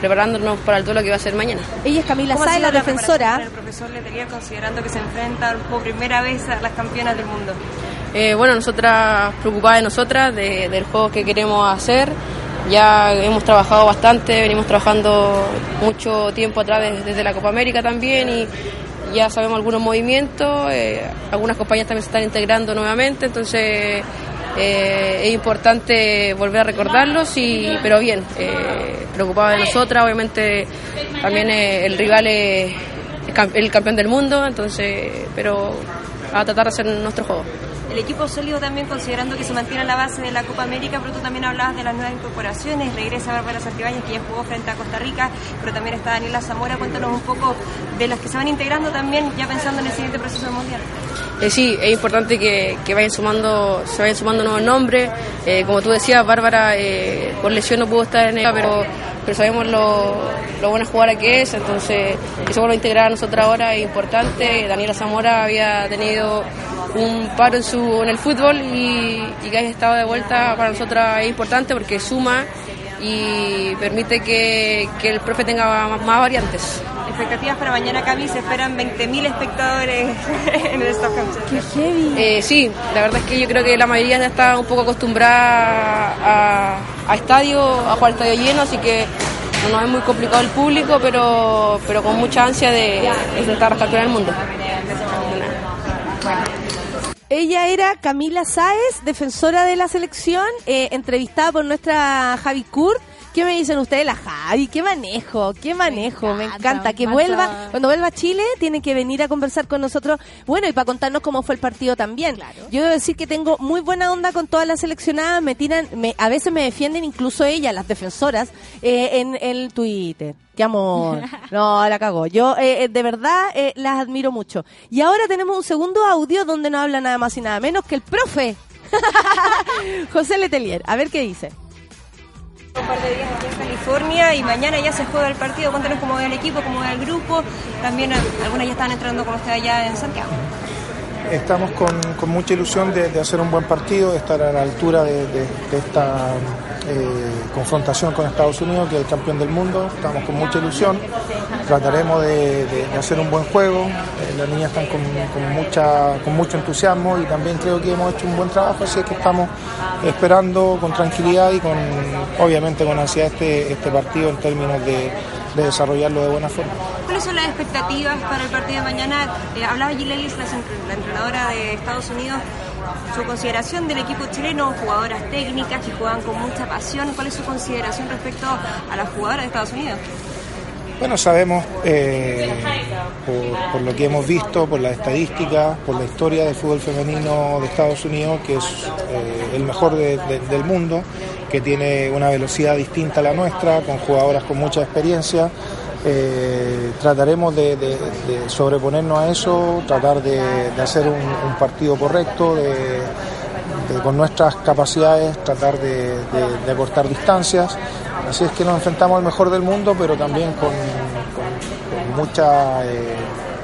preparándonos para el duelo que va a ser mañana. Ella es Camila ¿Cómo ha Sáez, sido la defensora. El profesor Letelier considerando que se enfrentan por primera vez a las campeonas del mundo. Eh, bueno, nosotras preocupadas de nosotras, de- del juego que queremos hacer. Ya hemos trabajado bastante, venimos trabajando mucho tiempo atrás de- desde la Copa América también y ya sabemos algunos movimientos, eh, algunas compañías también se están integrando nuevamente, entonces eh, es importante volver a recordarlos, y, pero bien, eh, preocupada de nosotras, obviamente también eh, el rival es el campeón del mundo, entonces, pero a tratar de hacer nuestro juego. El equipo sólido también considerando que se mantiene la base de la Copa América, pero tú también hablabas de las nuevas incorporaciones, regresa Bárbara Santibáñez que ya jugó frente a Costa Rica, pero también está Daniela Zamora, cuéntanos un poco de las que se van integrando también ya pensando en el siguiente proceso del Mundial. Eh, sí, es importante que, vayan sumando, se vayan sumando nuevos nombres. Eh, como tú decías, Bárbara eh, por lesión no pudo estar en ella, pero, pero sabemos lo, lo buena jugadora que es, entonces vuelva a integrar a nosotros ahora es importante. Daniela Zamora había tenido un paro en, su, en el fútbol y, y que haya estado de vuelta para nosotras es importante porque suma y permite que, que el profe tenga más, más variantes. Expectativas para mañana, Cami, se esperan 20.000 espectadores en el Stockholm. Qué heavy. Eh, sí, la verdad es que yo creo que la mayoría ya está un poco acostumbrada a, a estadio, a jugar estadio lleno, así que no nos es muy complicado el público, pero, pero con mucha ansia de, de intentar rescatar el mundo. Ella era Camila Sáez, defensora de la selección, eh, entrevistada por nuestra Javi Kurt. ¿Qué me dicen ustedes? La Javi, qué manejo, qué manejo, me encanta. encanta, Que vuelva, cuando vuelva a Chile, tiene que venir a conversar con nosotros. Bueno, y para contarnos cómo fue el partido también. Yo debo decir que tengo muy buena onda con todas las seleccionadas, me tiran, me, a veces me defienden incluso ellas, las defensoras, eh, en el Twitter. Qué amor. No, la cagó. Yo, eh, eh, de verdad, eh, las admiro mucho. Y ahora tenemos un segundo audio donde no habla nada más y nada menos que el profe. José Letelier. A ver qué dice. Un par de días aquí en California y mañana ya se juega el partido. Cuéntanos cómo va el equipo, cómo va el grupo. También eh, algunas ya están entrando como está allá en Santiago. Estamos con, con mucha ilusión de, hacer un buen partido, de estar a la altura de esta eh, confrontación con Estados Unidos, que es el campeón del mundo. Estamos con mucha ilusión. Trataremos de, hacer un buen juego. Eh, las niñas están con, mucha, con mucho entusiasmo y también creo que hemos hecho un buen trabajo, así es que estamos esperando con tranquilidad y con, obviamente con ansiedad este, este partido en términos de, de desarrollarlo de buena forma. ¿Cuáles son las expectativas para el partido de mañana? Eh, hablaba Jill Ellis, la entrenadora de Estados Unidos, su consideración del equipo chileno, jugadoras técnicas que juegan con mucha pasión. ¿Cuál es su consideración respecto a las jugadoras de Estados Unidos? Bueno, sabemos eh, por, por lo que hemos visto, por las estadísticas, por la historia del fútbol femenino de Estados Unidos, que es eh, el mejor de- de- del mundo, que tiene una velocidad distinta a la nuestra, con jugadoras con mucha experiencia. Eh, trataremos de, sobreponernos a eso, tratar de, hacer un, partido correcto, de, con nuestras capacidades tratar de, acortar distancias. Así es que nos enfrentamos al mejor del mundo, pero también con mucha eh,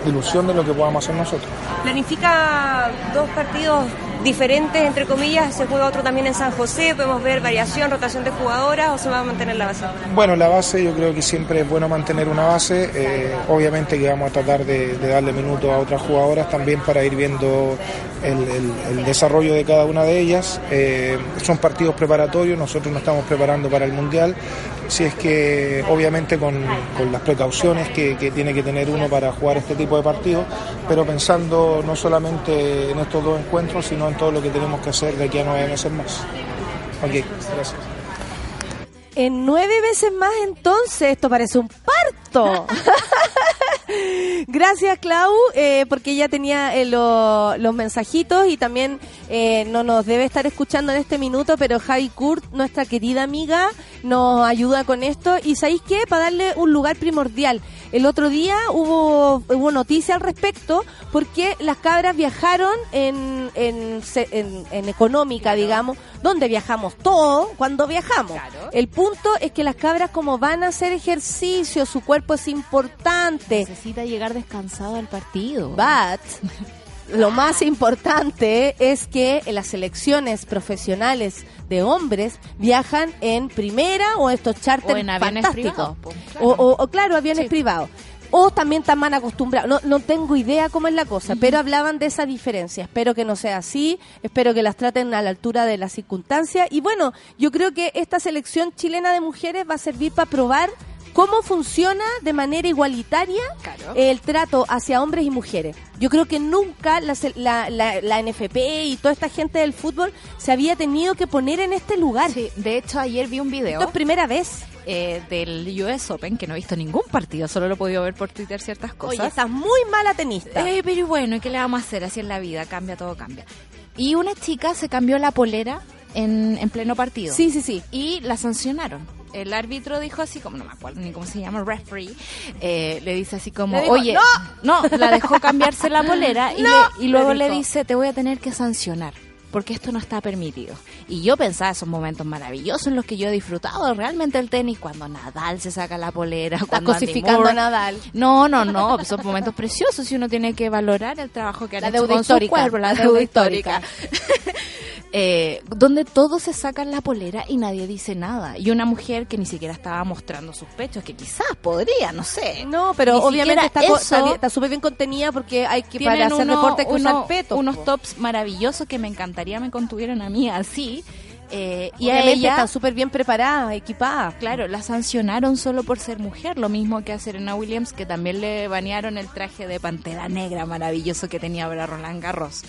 ilusión de lo que podamos hacer nosotros. Planifica dos partidos diferentes, entre comillas, se juega otro también en San José, podemos ver variación, rotación de jugadoras o se va a mantener la base. Bueno, la base yo creo que siempre es bueno mantener una base. eh, obviamente que vamos a tratar de, darle minutos a otras jugadoras también para ir viendo el, desarrollo de cada una de ellas. Eh, son partidos preparatorios, nosotros nos estamos preparando para el Mundial. Si es que obviamente con, con las precauciones que, que tiene que tener uno para jugar este tipo de partidos, pero pensando no solamente en estos dos encuentros, sino en todo lo que tenemos que hacer de aquí a nueve meses más. Ok, gracias. En nueve veces más entonces, esto parece un parto. Gracias, Clau, eh, porque ella tenía eh, lo- los mensajitos y también eh, no nos debe estar escuchando en este minuto, pero Javi Kurt, nuestra querida amiga, nos ayuda con esto. Y ¿sabéis qué? Para darle un lugar primordial. El otro día hubo, hubo noticia al respecto porque las cabras viajaron en, en, se- en- en económica, digamos, donde viajamos todo cuando viajamos. El punto es que las cabras como van a hacer ejercicio, su cuerpo es importante. Necesita llegar descansado al partido. But lo más importante es que las selecciones profesionales de hombres viajan en primera o estos charters O en aviones fantásticos. privados, O, o- o, claro, aviones privados. O también están mal acostumbrados. No, no tengo idea cómo es la cosa, pero hablaban de esa diferencia. Espero que no sea así. Espero que las traten a la altura de las circunstancias. Y bueno, yo creo que esta selección chilena de mujeres va a servir para probar cómo funciona de manera igualitaria el trato hacia hombres y mujeres. Yo creo que nunca la, la, la- la NFP y toda esta gente del fútbol se había tenido que poner en este lugar. Sí, de hecho ayer vi un video. Esto es primera vez. eh, del US Open, que no he visto ningún partido, solo lo he podido ver por Twitter ciertas cosas. Oye, estás muy mala tenista. Eh, pero bueno, ¿y qué le vamos a hacer? Así en la vida, cambia, todo cambia. Y una chica se cambió la polera en, en pleno partido. Sí, sí, sí. Y la sancionaron. El árbitro dijo así como, no me acuerdo ni cómo se llama, referee, eh, le dice así como, oye, "No". no, la dejó cambiarse la polera y, No, le- y luego le dice, te voy a tener que sancionar. Porque esto no está permitido. Y yo pensaba esos momentos maravillosos en los que yo he disfrutado realmente el tenis, cuando Nadal se saca la polera, cuando Andy cosificando a Nadal. no, no, no, son momentos preciosos y uno tiene que valorar el trabajo que han La hecho con su cuerpo, la la deuda deuda histórica. Eh, donde todos se sacan la polera y nadie dice nada. Y una mujer que ni siquiera estaba mostrando sus pechos, que quizás podría, no sé. No, pero Ni obviamente está está está súper bien contenida porque hay que para hacer uno- deporte hay que uno- usar peto. unos po. tops maravillosos que me encantaría me contuvieran a mí así. Eh, y a ella, están súper bien preparadas, equipadas. claro, la sancionaron solo por ser mujer, lo mismo que a Serena Williams, que también le banearon el traje de pantera negra maravilloso que tenía para Roland Garros.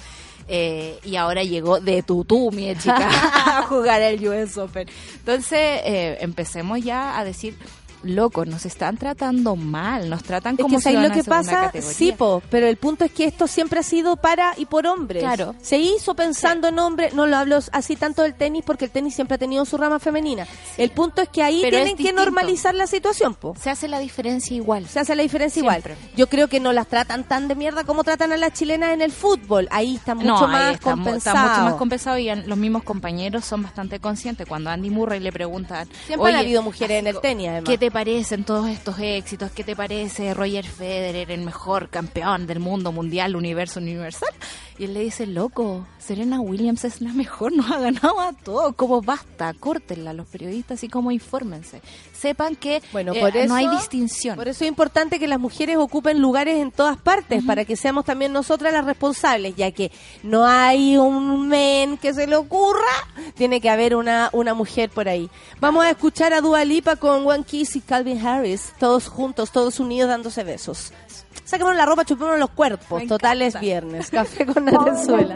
Eh, y ahora llegó de tutú, mi chica, a jugar el US Open. Entonces, eh, empecemos ya a decir, loco, nos están tratando mal, nos tratan Es como que si ¿sabes fueran lo que pasa? Sí, po, pero el punto es que esto siempre ha sido para y por hombres. Claro. Se hizo pensando en hombres, no lo hablo así tanto del tenis porque el tenis siempre ha tenido su rama femenina. El punto es que ahí Pero tienen que normalizar la situación, po. Se hace la diferencia igual. Se hace la diferencia Siempre. igual. Yo creo que no las tratan tan de mierda como tratan a las chilenas en el fútbol. Ahí está mucho no, más está, compensado. está mucho más compensado y los mismos compañeros son bastante conscientes. Cuando Andy Murray le preguntan, Siempre han "Oye, habido mujeres en el tenis, además. ¿Qué te parecen todos estos éxitos? ¿Qué te parece Roger Federer, el mejor campeón del mundo mundial, universo universal? Y él le dice, loco, Serena Williams es la mejor, nos ha ganado a todos. Como basta, córtenla los periodistas y como infórmense. Sepan que Bueno, eh, por eso, no hay distinción. Por eso es importante que las mujeres ocupen lugares en todas partes, para que seamos también nosotras las responsables, ya que no hay un men que se le ocurra, tiene que haber una, una mujer por ahí. Vamos a escuchar a Dua Lipa con One Kiss y Calvin Harris, todos juntos, todos unidos dándose besos. Saquemos la ropa, chupémonos los cuerpos. Me Total es encanta. viernes. Café con Natenzuela.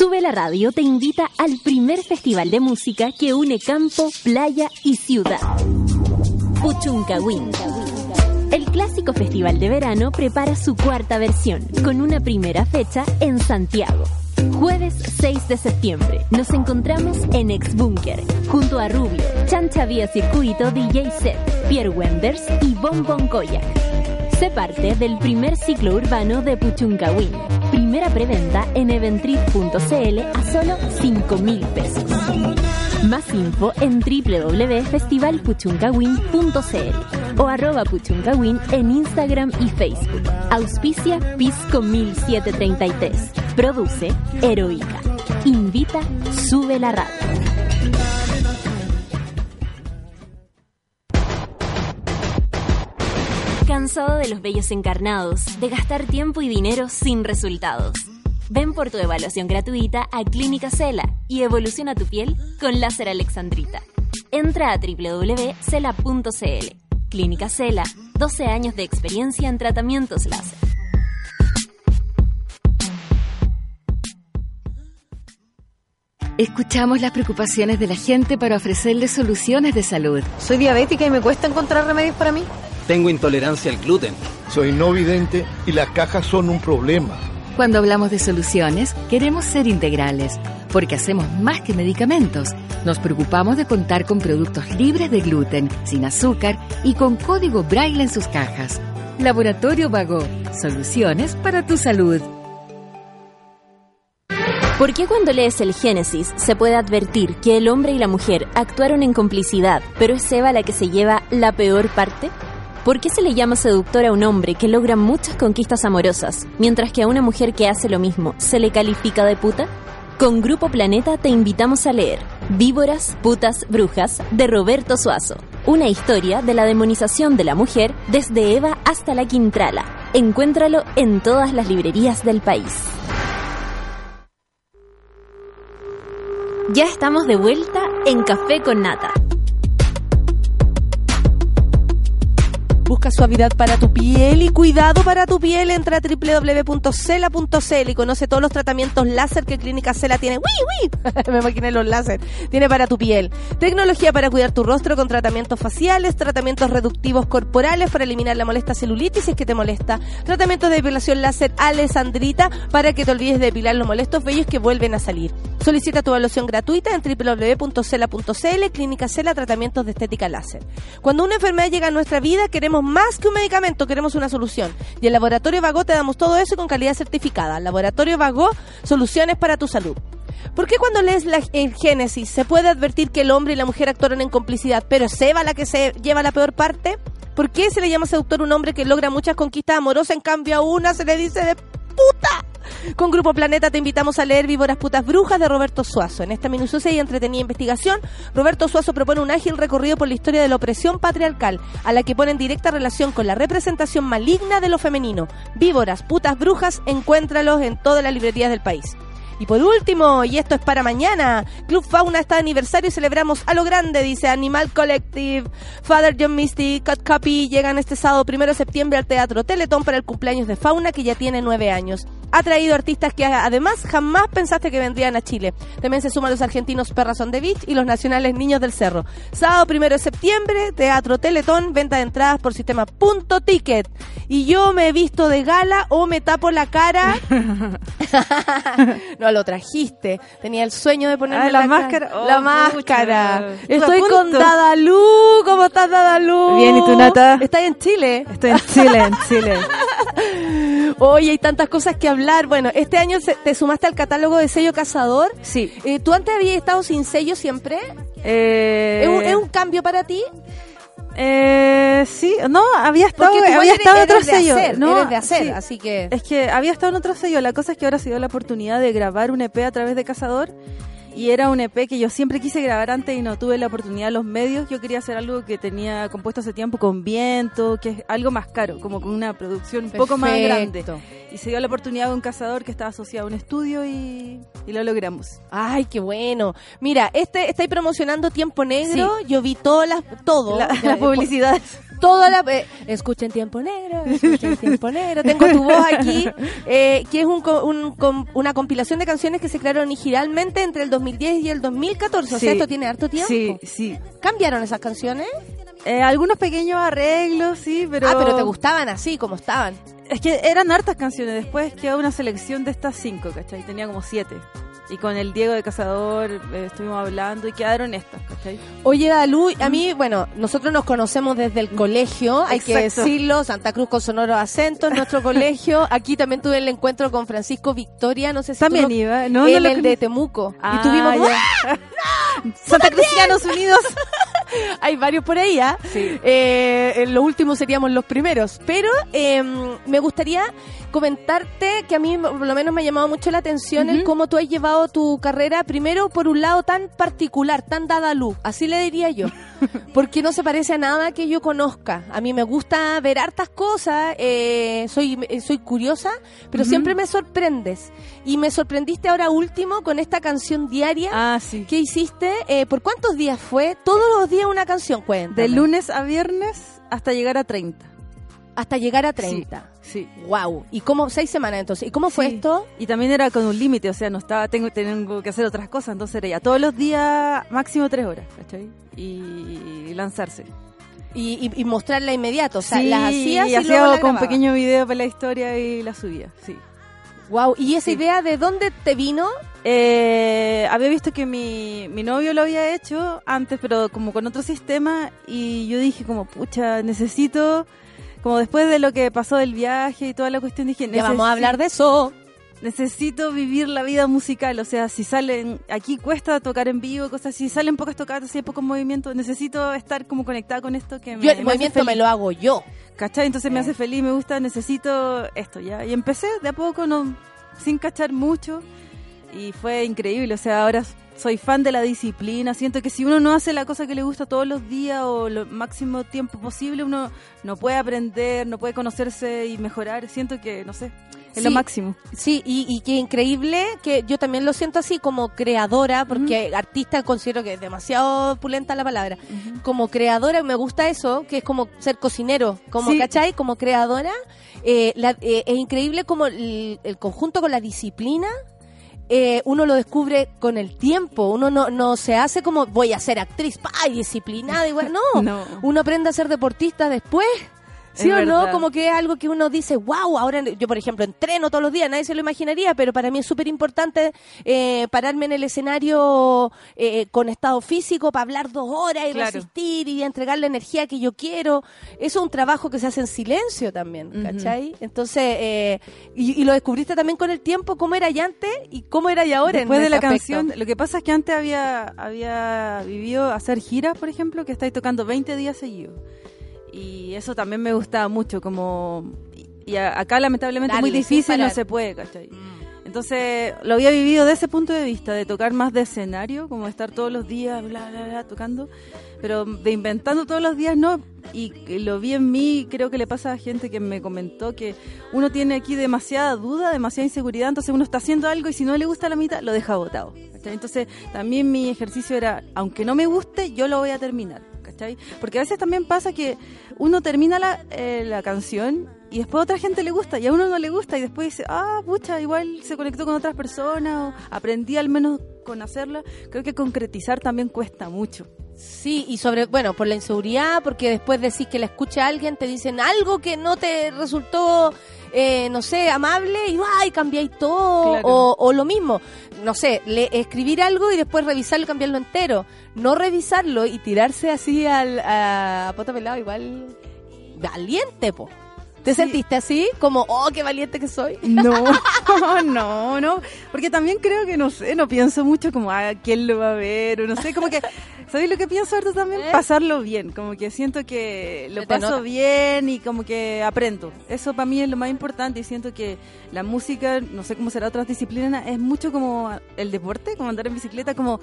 Sube la Radio te invita al primer festival de música que une campo, playa y ciudad. Puchuncahuín. El clásico festival de verano prepara su cuarta versión, con una primera fecha en Santiago. Jueves 6 de septiembre nos encontramos en Ex Bunker, junto a Rubio, Chancha Vía Circuito DJ Set, Pierre Wenders y Bon Bon Koyak. Sé parte del primer ciclo urbano de Puchuncahuín. Primera preventa en eventrip.cl a solo 5 mil pesos. Más info en www.festivalpuchuncahuín.cl o arroba puchuncahuín en Instagram y Facebook. Auspicia Pisco 1733. Produce Heroica. Invita Sube la Radio. ¿Cansado de los bellos encarnados, de gastar tiempo y dinero sin resultados? Ven por tu evaluación gratuita a Clínica Cela y evoluciona tu piel con láser alexandrita. Entra a www.cela.cl. Clínica Cela, 12 años de experiencia en tratamientos láser. Escuchamos las preocupaciones de la gente para ofrecerles soluciones de salud. Soy diabética y me cuesta encontrar remedios para mí. Tengo intolerancia al gluten. Soy no vidente y las cajas son un problema. Cuando hablamos de soluciones, queremos ser integrales, porque hacemos más que medicamentos. Nos preocupamos de contar con productos libres de gluten, sin azúcar y con código braille en sus cajas. Laboratorio Vago, soluciones para tu salud. ¿Por qué cuando lees el Génesis se puede advertir que el hombre y la mujer actuaron en complicidad, pero es Eva la que se lleva la peor parte? ¿Por qué se le llama seductor a un hombre que logra muchas conquistas amorosas, mientras que a una mujer que hace lo mismo se le califica de puta? Con Grupo Planeta te invitamos a leer Víboras, Putas, Brujas de Roberto Suazo, una historia de la demonización de la mujer desde Eva hasta la Quintrala. Encuéntralo en todas las librerías del país. Ya estamos de vuelta en Café con Nata. Busca suavidad para tu piel y cuidado para tu piel. Entra a www.cela.cl y conoce todos los tratamientos láser que Clínica Cela tiene. ¡Uy, uy! Me imaginé los láser. Tiene para tu piel. Tecnología para cuidar tu rostro con tratamientos faciales, tratamientos reductivos corporales para eliminar la molesta celulitis que te molesta. Tratamientos de depilación láser Alessandrita para que te olvides de depilar los molestos vellos que vuelven a salir. Solicita tu evaluación gratuita en www.cela.cl. Clínica Cela, tratamientos de estética láser. Cuando una enfermedad llega a nuestra vida, queremos más que un medicamento, queremos una solución. Y en Laboratorio Vago te damos todo eso con calidad certificada. Laboratorio Vago, soluciones para tu salud. ¿Por qué cuando lees la, Génesis se puede advertir que el hombre y la mujer actuaron en complicidad, pero es Eva la que se lleva la peor parte? ¿Por qué se le llama seductor un hombre que logra muchas conquistas amorosas, en cambio a una se le dice de puta? Con Grupo Planeta te invitamos a leer Víboras Putas Brujas de Roberto Suazo. En esta minuciosa y entretenida investigación, Roberto Suazo propone un ágil recorrido por la historia de la opresión patriarcal, a la que pone en directa relación con la representación maligna de lo femenino. Víboras Putas Brujas, encuéntralos en todas las librerías del país. Y por último, y esto es para mañana, Club Fauna está de aniversario y celebramos a lo grande, dice Animal Collective. Father John Misty, Cut Copy llegan este sábado primero de septiembre al Teatro Teletón para el cumpleaños de Fauna que ya tiene nueve años. Ha traído artistas que además jamás pensaste que vendrían a Chile. También se suman los argentinos Perrazón de Beach y los nacionales Niños del Cerro. Sábado primero de septiembre, Teatro Teletón, venta de entradas por sistema punto ticket. Y yo me he visto de gala o me tapo la cara. no lo trajiste. Tenía el sueño de ponerme Ah, la ca- máscara. Oh, la máscara. pucha. Estoy con. Dadalú. ¿Cómo estás, Dadalú? Bien, ¿y tú, Nata? ¿Estás en Chile? Estoy en Chile, en Chile. Oye, hay tantas cosas que hablar. Bueno, este año te sumaste al catálogo de sello Cazador. Sí. Eh, ¿Tú antes habías estado sin sello siempre? Eh, ¿Es, un, es un cambio para ti? eh, sí, no, había estado, había estado en otro sello. hacer, no, eres de hacer, sí. así que... Es que había estado en otro sello. La cosa es que ahora se dio la oportunidad de grabar un EP a través de Cazador. Y era un EP que yo siempre quise grabar antes y no tuve la oportunidad en los medios. Yo quería hacer algo que tenía compuesto hace tiempo con viento, que es algo más caro, como con una producción un poco más grande. Y se dio la oportunidad de un cazador que estaba asociado a un estudio y, y lo logramos. Ay, qué bueno. Mira, este estáis promocionando Tiempo Negro. Yo vi todas las, todo. La- las publicidades. Toda la... eh, escuchen Tiempo Negro, escuchen Tiempo Negro. Tengo tu voz aquí, eh, que es un, un com- una compilación de canciones que se crearon originalmente entre el 2010 y el 2014. O sea, Sí. esto tiene harto tiempo. Sí, sí. ¿Cambiaron esas canciones? Eh, algunos pequeños arreglos, sí, pero... Ah, pero te gustaban así, como estaban. Es que eran hartas canciones. Después quedó una selección de estas cinco, ¿cachai? Tenía como siete. Y con el Diego de Cazador eh, estuvimos hablando y quedaron estas, ¿cachai? Oye, Dalú, a mí, bueno, nosotros nos conocemos desde el colegio, hay que decirlo, Santa Cruz con sonoros acentos, nuestro colegio. Aquí también tuve el encuentro con Francisco Victoria, no sé si tú También lo- iba, no, no lo el de Temuco. Ah, y tuvimos. ¡Ah! Santa Crucianos Unidos. Hay varios por ahí, ¿ah? Eh, en los últimos seríamos los primeros. Pero eh, me gustaría comentarte que a mí por lo menos me ha llamado mucho la atención el cómo tú has llevado tu carrera, primero por un lado tan particular, tan dada a luz, así le diría yo. Porque no se parece a nada que yo conozca. A mí me gusta ver hartas cosas, eh, soy, eh, soy curiosa, pero siempre me sorprendes. Y me sorprendiste ahora último con esta canción diaria Ah, que hiciste. Eh, ¿Por cuántos días fue? Todos los días una canción, cuenta. De lunes a viernes hasta llegar a 30. Hasta llegar a 30. Sí. Wow. ¿Y cómo? Seis semanas entonces. ¿Y cómo fue Sí. esto? Y también era con un límite, o sea, no estaba, tengo, tengo que hacer otras cosas, entonces era ya todos los días máximo tres horas, ¿cachai? Y lanzarse. Y, y, y mostrarla inmediato. O sea, sí, las hacías y, y luego hacía la con un pequeño video para la historia y la subía, sí. Wow. ¿Y esa idea de dónde te vino? Eh, había visto que mi, mi novio lo había hecho antes, pero como con otro sistema, y yo dije como, pucha, necesito, como después de lo que pasó del viaje y toda la cuestión, dije, Ya vamos a hablar de eso. Necesito vivir la vida musical, o sea, si salen, aquí cuesta tocar en vivo, cosas así, salen pocas tocadas, hay pocos movimientos, necesito estar como conectada con esto que me, Yo el me hace movimiento me lo hago yo. ¿Cachai? Entonces me hace feliz, me gusta, necesito esto ya. Y empecé de a poco, no, sin cachar mucho. Y fue increíble, o sea, ahora soy fan de la disciplina. Siento que si uno no hace la cosa que le gusta todos los días o lo máximo tiempo posible, uno no puede aprender, no puede conocerse y mejorar. Siento que, no sé, es lo máximo. Sí, y, y qué increíble que yo también lo siento así como creadora, porque artista considero que es demasiado pulenta la palabra. Como creadora me gusta eso, que es como ser cocinero, como, Sí. ¿cachai? Como creadora, eh, la- eh, es increíble como el, el conjunto con la disciplina. Eh, uno lo descubre con el tiempo, uno no, no se hace como voy a ser actriz, pa, y disciplinada, igual, no. No. uno aprende a ser deportista después. ¿Sí o no? Como que es algo que uno dice, wow, ahora yo, por ejemplo, entreno todos los días, nadie se lo imaginaría, pero para mí es súper importante eh, pararme en el escenario eh, con estado físico para hablar dos horas y Claro. resistir y entregar la energía que yo quiero. Eso es un trabajo que se hace en silencio también, ¿cachai? Entonces, eh, y, y lo descubriste también con el tiempo, cómo era ya antes y cómo era ya ahora. en Después de la aspecto. canción, lo que pasa es que antes había, había vivido hacer giras, por ejemplo, que estáis tocando 20 días seguidos. Y eso también me gustaba mucho, como... Y acá lamentablemente es muy difícil, no se puede, ¿cachai? Entonces lo había vivido desde ese punto de vista, de tocar más de escenario, como estar todos los días, bla, bla, bla, tocando, pero de inventando todos los días no. Y lo vi en mí, creo que le pasa a gente que me comentó que uno tiene aquí demasiada duda, demasiada inseguridad, entonces uno está haciendo algo y si no le gusta la mitad, lo deja botado. ¿cachai? Entonces también mi ejercicio era, aunque no me guste, yo lo voy a terminar. ¿cachai? Porque a veces también pasa que uno termina la, eh, la canción y después a otra gente le gusta y a uno no le gusta y después dice, ah, pucha, igual se conectó con otras personas o aprendí al menos con hacerla. Creo que concretizar también cuesta mucho. Sí, y sobre, bueno, por la inseguridad, porque después decís que la escucha alguien, te dicen algo que no te resultó, eh, no sé, amable, y ay, cambiáis todo, Claro. o, o lo mismo, no sé, le- escribir algo y después revisarlo y cambiarlo entero, no revisarlo y tirarse así al, a, a poto pelado, igual, valiente, po. ¿Te sentiste así? Como, oh, qué valiente que soy. No, no, no, porque también creo que, no sé, no pienso mucho como, ah, ¿quién lo va a ver? O no sé, como que, ¿sabes lo que pienso ahorita también? Pasarlo bien, como que siento que lo paso nota. bien y como que aprendo. Eso para mí es lo más importante y siento que la música, no sé cómo será otras disciplinas, es mucho como el deporte, como andar en bicicleta, como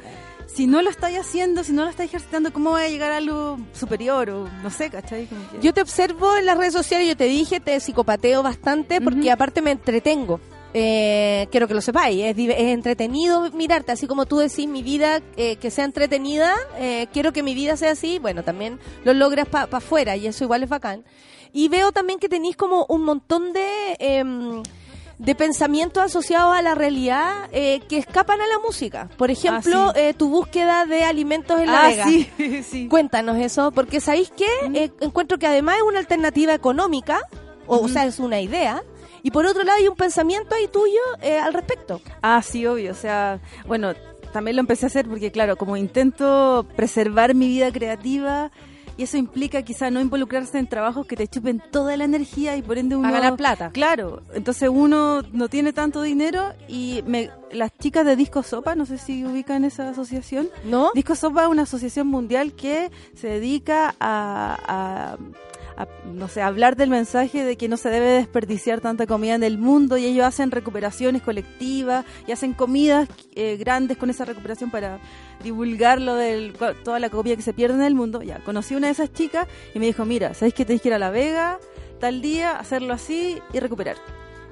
si no lo estáis haciendo, si no lo estáis ejercitando, ¿cómo va a llegar a algo superior? O no sé, ¿cachai? Que- Yo te observo en las redes sociales, yo te dije, te psicopateo bastante porque aparte me entretengo. Eh, quiero que lo sepáis, es, entretenido mirarte, así como tú decís, mi vida eh, que sea entretenida, eh, quiero que mi vida sea así, bueno, también lo logras para afuera y eso igual es bacán. Y veo también que tenéis como un montón de... de pensamientos asociados a la realidad eh, que escapan a la música. Por ejemplo, Ah, sí. eh, tu búsqueda de alimentos en la Ah, Vega. sí, sí. Cuéntanos eso, porque ¿sabéis qué? Eh, encuentro que además es una alternativa económica, o, o sea, es una idea, y por otro lado hay un pensamiento ahí tuyo eh, al respecto. Ah, sí, obvio. O sea, bueno, también lo empecé a hacer porque, claro, como intento preservar mi vida creativa, y eso implica quizá no involucrarse en trabajos que te chupen toda la energía y por ende uno... A ganar plata. Claro. Entonces uno no tiene tanto dinero y me, las chicas de Disco Sopa, no sé si ubican esa asociación. ¿No? Disco Sopa es una asociación mundial que se dedica a... a a, no sé, hablar del mensaje de que no se debe desperdiciar tanta comida en el mundo y ellos hacen recuperaciones colectivas y hacen comidas eh, grandes con esa recuperación para divulgar lo de toda la comida que se pierde en el mundo. Ya, conocí una de esas chicas y me dijo, mira, ¿sabes que tenés que ir a La Vega tal día, hacerlo así y recuperar?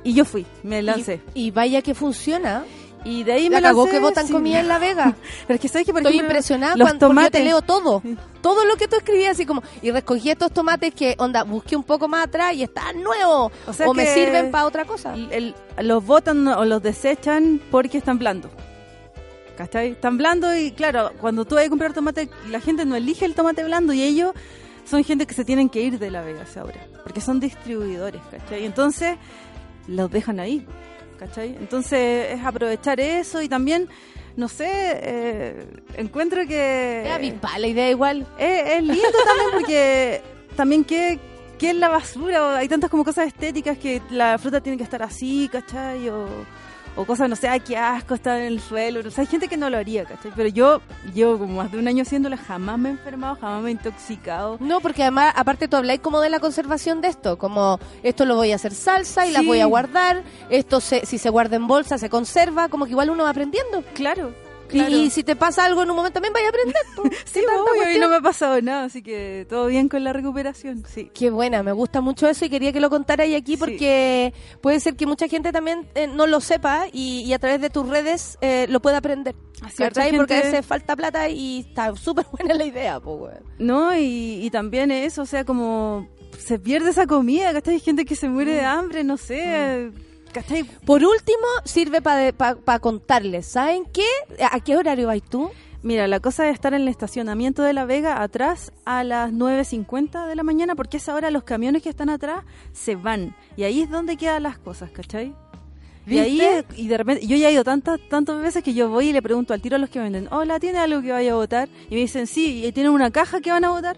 Y yo fui, me lancé. Y, y vaya que funciona. Y de ahí La me cagó que botan sí. comida en La Vega. Pero es que sabes que por Estoy ejemplo, impresionada los cuando porque yo te tomates- leo todo. Todo lo que tú escribías, así como, y recogí estos tomates que, onda, busqué un poco más atrás y están nuevos. O, sea me que sirven para otra cosa. el- los botan o los desechan porque están blandos. ¿Cachai? Están blandos y claro, cuando tú vas a comprar tomate, la gente no elige el tomate blando y ellos son gente que se tienen que ir de la Vega ahora. Porque son distribuidores, ¿cachai? Entonces los dejan ahí, ¿cachai? Entonces es aprovechar eso y también, no sé, eh, encuentro que... Es avispal la idea igual. Es, es lindo también porque también que, que es la basura, hay tantas como cosas estéticas que la fruta tiene que estar así, ¿cachai? O, o cosas, no sé, ay, qué asco estar en el suelo. O sea, hay gente que no lo haría, ¿cachai? Pero yo llevo como más de un año haciéndolo, jamás me he enfermado, jamás me he intoxicado. No, porque además, aparte tú habláis como de la conservación de esto, como esto lo voy a hacer salsa y las Sí. voy a guardar, esto se, si se guarda en bolsa se conserva, como que igual uno va aprendiendo. Claro. Y, claro. y si te pasa algo en un momento también vaya a aprender. Sí, obvio, y no me ha pasado nada, así que todo bien con la recuperación, sí. Qué buena, me gusta mucho eso y quería que lo contaras aquí porque puede ser que mucha gente también eh, no lo sepa y, y a través de tus redes eh, lo pueda aprender. Así, ¿Cachai? Porque a gente- veces falta plata y está súper buena la idea, pues. No, y, y también eso, o sea, como se pierde esa comida, ¿cachai? Hay gente que se muere de hambre, no sé, ¿cachai? Por último, sirve para contarles, ¿saben qué? ¿A qué horario vais tú? Mira, la cosa es estar en el estacionamiento de La Vega atrás a las 9.50 de la mañana, porque a esa hora los camiones que están atrás se van. Y ahí es donde quedan las cosas, ¿cachai? Y ahí, y de repente, yo ya he ido tantas, tantas veces que yo voy y le pregunto al tiro a los que venden, hola, ¿tiene algo que vaya a votar? Y me dicen, sí, y tienen una caja que van a votar.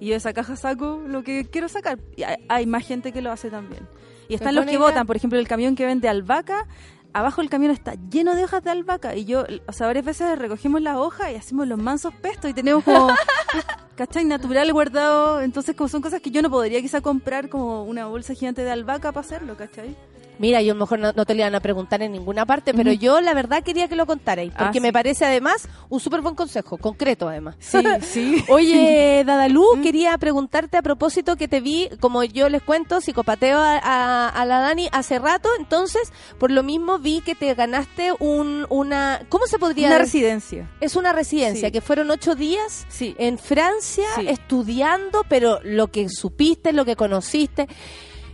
Y yo de esa caja saco lo que quiero sacar. Y hay, hay más gente que lo hace también. Y están Es los que votan, por ejemplo, el camión que vende albahaca, abajo el camión está lleno de hojas de albahaca. Y yo, o sea, varias veces recogemos las hojas y hacemos los mansos pestos y tenemos como, ¿cachai? Natural guardado. Entonces, como son cosas que yo no podría quizá comprar como una bolsa gigante de albahaca para hacerlo, ¿cachai? Mira, yo a lo mejor no, no te lo iban a preguntar en ninguna parte, pero yo la verdad quería que lo contarais, Ah, porque sí. me parece además un súper buen consejo, concreto además. Sí, sí. Oye, Dadalú, quería preguntarte a propósito que te vi, como yo les cuento, psicopateo a, a- a la Dani hace rato, entonces, por lo mismo vi que te ganaste un, una... ¿Cómo se podría Una residencia. Es una residencia, Sí. que fueron ocho días Sí. en Francia estudiando, pero lo que supiste, lo que conociste,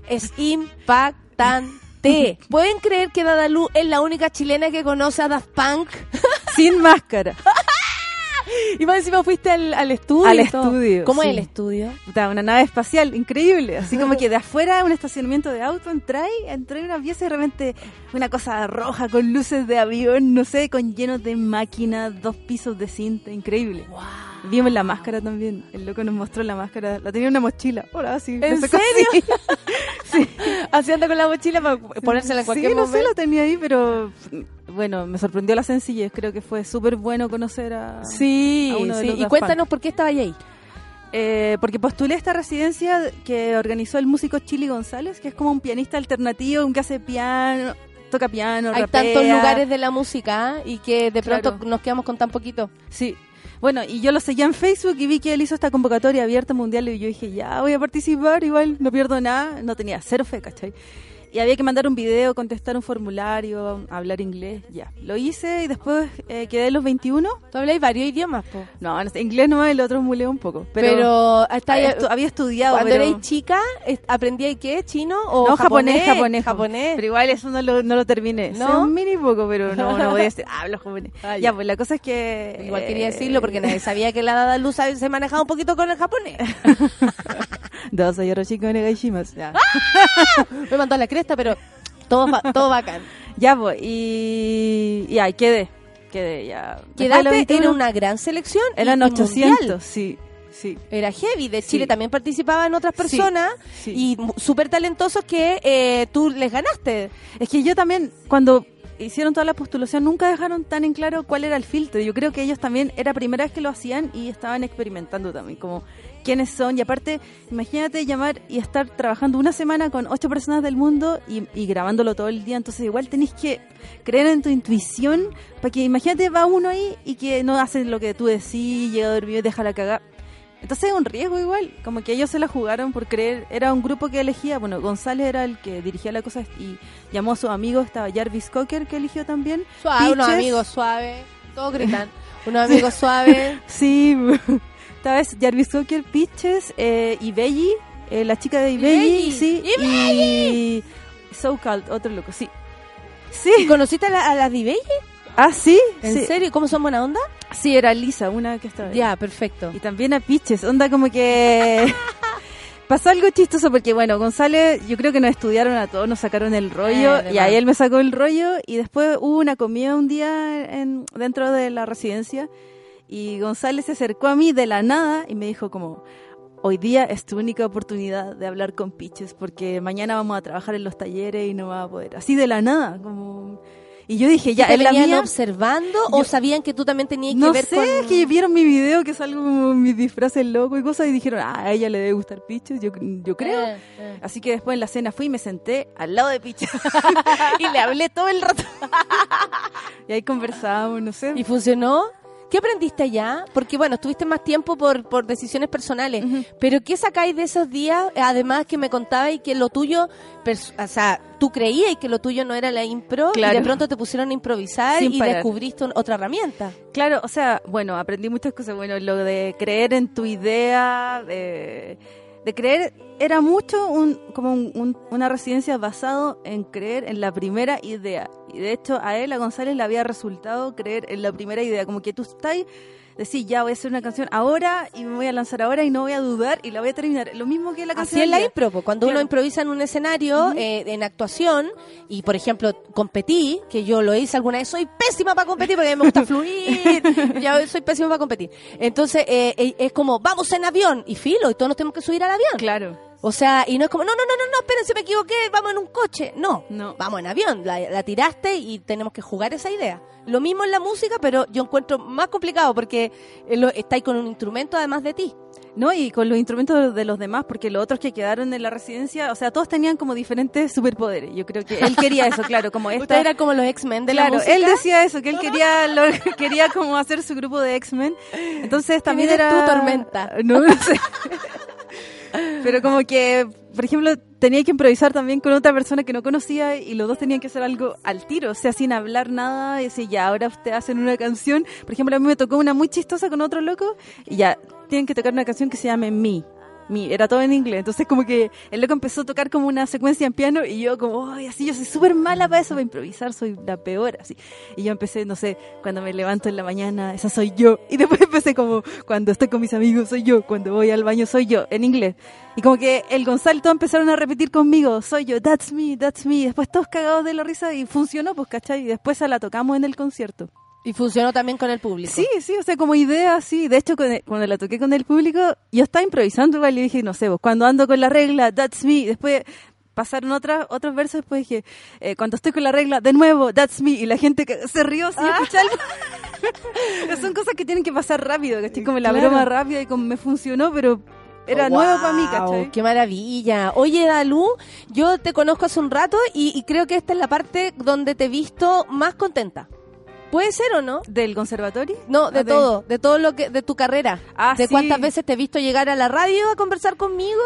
es impactante. ¿Pueden creer que Dadalú es la única chilena que conoce a Daft Punk? Sin máscara. Y más encima fuiste al, al estudio. Al estudio, ¿Cómo sí. es el estudio? Una nave espacial, increíble. Así como que de afuera, un estacionamiento de auto, entré, entré en una pieza y de repente una cosa roja con luces de avión, no sé, con llenos de máquinas, dos pisos de cinta, increíble. Vimos la máscara también. El loco nos mostró la máscara. La tenía en una mochila. Hola, sí. ¿En serio? así. Así anda con la mochila para ponérsela en cualquier sí, no sé, momento. la tenía ahí, pero bueno, me sorprendió la sencillez. Creo que fue súper bueno conocer a, Sí, a uno de sí. los Y cuéntanos por qué estaba ahí. Eh, porque postulé esta residencia que organizó el músico Chili González, que es como un pianista alternativo, un que hace piano, toca piano, Hay rapea. tantos lugares de la música ¿ah? y que de pronto Claro. nos quedamos con tan poquito. Sí. Bueno, y yo lo seguía en Facebook y vi que él hizo esta convocatoria abierta mundial y yo dije, ya voy a participar, igual no pierdo nada, no tenía cero fe, ¿cachai? Y había que mandar un video, contestar un formulario, hablar inglés, ya. Lo hice y después eh, quedé en los 21. ¿Tú habláis varios idiomas, po? No, no sé, inglés no, el otro muleo un poco. Pero, Pero, hasta había, ahí- estu- había estudiado. Cuando pero- erais chica, ¿aprendíais qué? ¿Chino o no, japonés, japonés? japonés, Pero igual eso no lo, no lo terminé. ¿No? Sé un mini poco, pero no, no voy a decir, hablo japonés. Ah, ya. ya. pues la cosa es que... Igual quería eh, decirlo porque nadie sabía que la Dada Luz se manejaba un poquito con el japonés. Dos onegaishimasu. Ya. Me mandó a la cresta, pero todo, todo bacán. Ya, pues, y... Y ahí quedé. Quedé, ya. Quedaste, 21, era una gran selección. Eran y 800, mundial. sí, sí. Era heavy. De Sí. Chile también participaban otras personas sí. y súper talentosos que eh, tú les ganaste. Es que yo también, cuando hicieron toda la postulación, nunca dejaron tan en claro cuál era el filtro. Yo creo que ellos también, era primera vez que lo hacían y estaban experimentando también, como quiénes son. Y aparte, imagínate llamar y estar trabajando una semana con ocho personas del mundo y, y grabándolo todo el día. Entonces, igual tenés que creer en tu intuición, para que imagínate, va uno ahí y que no hace lo que tú decís, llega dormido y deja la cagada. Entonces es un riesgo igual, como que ellos se la jugaron por creer, era un grupo que elegía, bueno, González era el que dirigía la cosa y llamó a su amigo, estaba Jarvis Cocker que eligió también. Suave, unos Pitches. amigos suaves. Todos gritan. unos amigos suaves. Sí, esta vez Jarvis Cocker, Pitches, eh, y Belly, eh, la chica de Ibelli, Ibelli, sí, Ibelli. y So Called, otro loco, sí. Sí. ¿Y conociste a la, a la Dibelli? Ah, sí. ¿En sí. serio? ¿Cómo son buena onda? Sí, era Lisa, una que estaba ahí. Ya, perfecto. Y también a Pitches, onda como que... Pasó algo chistoso porque, bueno, González, yo creo que nos estudiaron a todos, nos sacaron el rollo Eh, de y ahí él me sacó el rollo y después hubo una comida un día en, dentro de la residencia y González se acercó a mí de la nada y me dijo como, hoy día es tu única oportunidad de hablar con Pitches porque mañana vamos a trabajar en los talleres y no va a poder. Así de la nada, como... Y yo dije, ya, ¿Te la mía... observando o sabían que tú también tenías No que ver sé, con... que vieron mi video que salgo mis disfraces locos y cosas y dijeron, ah, a ella le debe gustar Piches, yo, yo creo. Eh, eh. Así que después en la cena fui y me senté al lado de Piches y le hablé todo el rato. y ahí conversábamos, no sé. ¿Y funcionó? ¿Qué aprendiste allá? Porque bueno, estuviste más tiempo por, por decisiones personales, pero ¿qué sacáis de esos días? Además que me contabais que lo tuyo, o sea, tú creías que lo tuyo no era la impro y de pronto te pusieron a improvisar Sin y parar. descubriste un- otra herramienta. Claro, o sea, bueno, aprendí muchas cosas. Bueno, lo de creer en tu idea, de, de creer, era mucho un, como un- un- una residencia basado en creer en la primera idea. Y de hecho, a él, a González, le había resultado creer en la primera idea. Como que tú estás, decís, ya voy a hacer una canción ahora y me voy a lanzar ahora y no voy a dudar y la voy a terminar. Lo mismo que la canción. Así es la impro, cuando uno improvisa en un escenario, eh, en actuación, y por ejemplo, competí, que yo lo hice alguna vez, soy pésima para competir porque a mí me gusta fluir, ya soy pésima para competir. Entonces, eh, eh, es como, vamos en avión, y filo, y todos nos tenemos que subir al avión. Claro. O sea, y no es como, no, no, no, no, no, espérense, me equivoqué, vamos en un coche. No, No. vamos en avión, la, la tiraste y tenemos que jugar esa idea. Lo mismo en la música, pero yo encuentro más complicado porque eh, lo- estáis con un instrumento además de ti. No, y con los instrumentos de los demás, porque los otros que quedaron en la residencia, o sea, todos tenían como diferentes superpoderes. Yo creo que él quería eso, claro, como esta... Usted era como los X-Men de claro, la música. él decía eso, que él quería lo- quería como hacer su grupo de X-Men. Entonces también eres era tú, Tormenta. No, no sé. Pero como que, por ejemplo, tenía que improvisar también con otra persona que no conocía y los dos tenían que hacer algo al tiro, o sea, sin hablar nada, y decir, ya, ahora ustedes hacen una canción. Por ejemplo, a mí me tocó una muy chistosa con otro loco y ya, tienen que tocar una canción que se llame Me. Era todo en inglés, entonces como que el loco empezó a tocar como una secuencia en piano y yo como, ay, así, yo soy súper mala para eso, para improvisar, soy la peor, así. Y yo empecé, no sé, cuando me levanto en la mañana, esa soy yo. Y después empecé como, cuando estoy con mis amigos, soy yo, cuando voy al baño, soy yo, en inglés. Y como que el Gonzalo todos empezaron a repetir conmigo, soy yo, that's me, that's me. Después todos cagados de la risa y funcionó, pues, ¿cachai? Y después se la tocamos en el concierto. Y funcionó también con el público. Sí, sí, o sea, como idea, sí. De hecho, con el- cuando la toqué con el público, yo estaba improvisando igual y dije, no sé, vos, cuando ando con la regla, that's me. Después pasaron otras otros versos, después dije, eh, cuando estoy con la regla, de nuevo, that's me. Y la gente que se rió sin escuchar. Son cosas que tienen que pasar rápido, ¿cachai? Como la Claro. broma rápida y como me funcionó, pero era Wow, nuevo para mí, ¿cachai? ¡Qué maravilla! Oye, Dalú, yo te conozco hace un rato y, y creo que esta es la parte donde te he visto más contenta. ¿Puede ser o no? ¿Del conservatorio? No, de ¿O de- todo, de todo lo que, de tu carrera. Ah, de sí. cuántas veces te he visto llegar a la radio a conversar conmigo,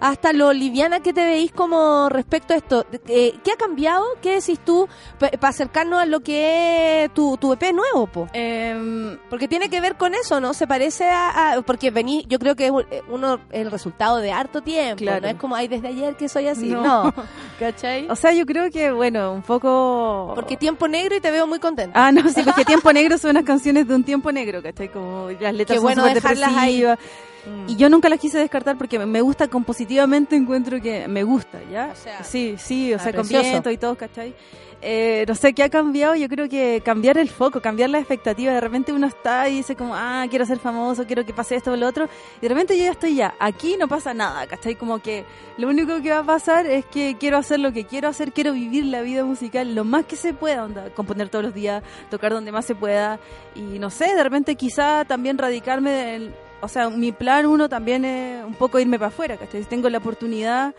hasta lo liviana que te veís como respecto a esto. Eh, ¿Qué ha cambiado? ¿Qué decís tú para acercarnos a lo que es tu, tu EP nuevo, po? Em, Porque tiene que ver con eso, ¿no? Se parece a... a- porque vení, yo creo que es eh, uno el resultado de harto tiempo, Claro. no es como, ay, desde ayer que soy así, No. no. ¿Cachai? O sea, yo creo que, bueno, un poco... Porque tiempo negro y te veo muy contenta. Ah, no, porque Tiempo Negro son unas canciones de un tiempo negro, ¿cachai? Como las letras Qué son bueno súper ahí. depresivas. Y yo nunca las quise descartar porque me gusta compositivamente, encuentro que me gusta, ¿ya? sí, sí, o sea, con precioso. viento y todo, ¿cachai? Eh, no sé qué ha cambiado, yo creo que cambiar el foco, cambiar la expectativa. De repente uno está y dice como, ah, quiero ser famoso, quiero que pase esto o lo otro. Y de repente yo ya estoy ya, aquí no pasa nada, ¿cachai? Como que lo único que va a pasar es que quiero hacer lo que quiero hacer, quiero vivir la vida musical lo más que se pueda, onda, componer todos los días, tocar donde más se pueda. Y no sé, de repente quizá también radicarme en, o sea, mi plan uno también es un poco irme para afuera, ¿cachai? Si tengo la oportunidad,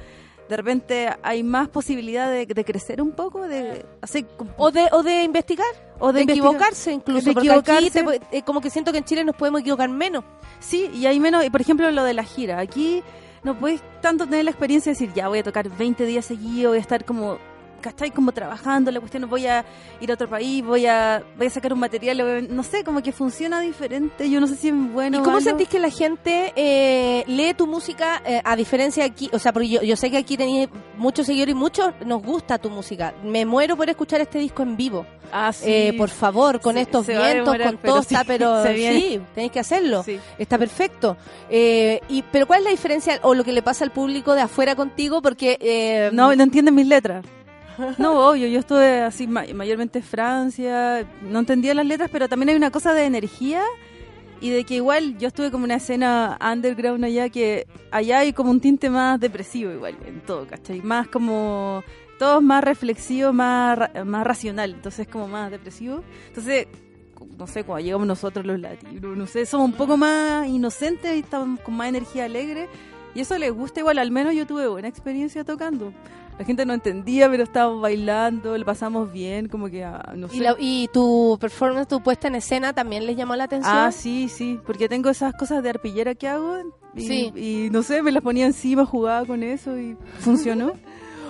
de repente hay más posibilidad de, de crecer un poco, de hacer... O de, o de investigar. O de, de investigar. equivocarse incluso. De porque aquí equivocarse. te pu- eh, como que siento que en Chile nos podemos equivocar menos. Sí, y hay menos, y por ejemplo lo de la gira, aquí no puedes tanto tener la experiencia de decir, ya voy a tocar 20 días seguidos, voy a estar como, ¿cachai? Como trabajando, la cuestión, voy a ir a otro país, voy a, voy a sacar un material, voy a- no sé, como que funciona diferente, yo no sé si es bueno ¿Y cómo sentís que la gente eh, lee tu música eh, a diferencia de aquí? O sea, porque yo, yo sé que aquí tenéis muchos seguidores y muchos nos gusta tu música. Me muero por escuchar este disco en vivo. Ah, sí. Eh, por favor, con Se- estos se vientos, demorar, con pero todo sí, está, pero sí, tenéis que hacerlo. Está perfecto. Eh, y Pero ¿cuál es la diferencia o lo que le pasa al público de afuera contigo? Porque... eh, No, no entienden mis letras. No, obvio, yo estuve así ma- mayormente en Francia, no entendía las letras, pero también hay una cosa de energía y de que igual yo estuve como una escena underground allá que allá hay como un tinte más depresivo igual en todo, ¿cachai? Más como todo más reflexivo, más más racional, entonces como más depresivo. Entonces, no sé, cuando llegamos nosotros los latinos, no sé, somos un poco más inocentes y estamos con más energía alegre y eso les gusta igual, al menos yo tuve buena experiencia tocando. La gente no entendía, pero estábamos bailando, lo pasamos bien, como que, ah, no sé. y, la- y tu performance, tu puesta en escena también les llamó la atención. Ah, sí, sí, porque tengo esas cosas de arpillera que hago y, Sí. y no sé, me las ponía encima, jugaba con eso y funcionó.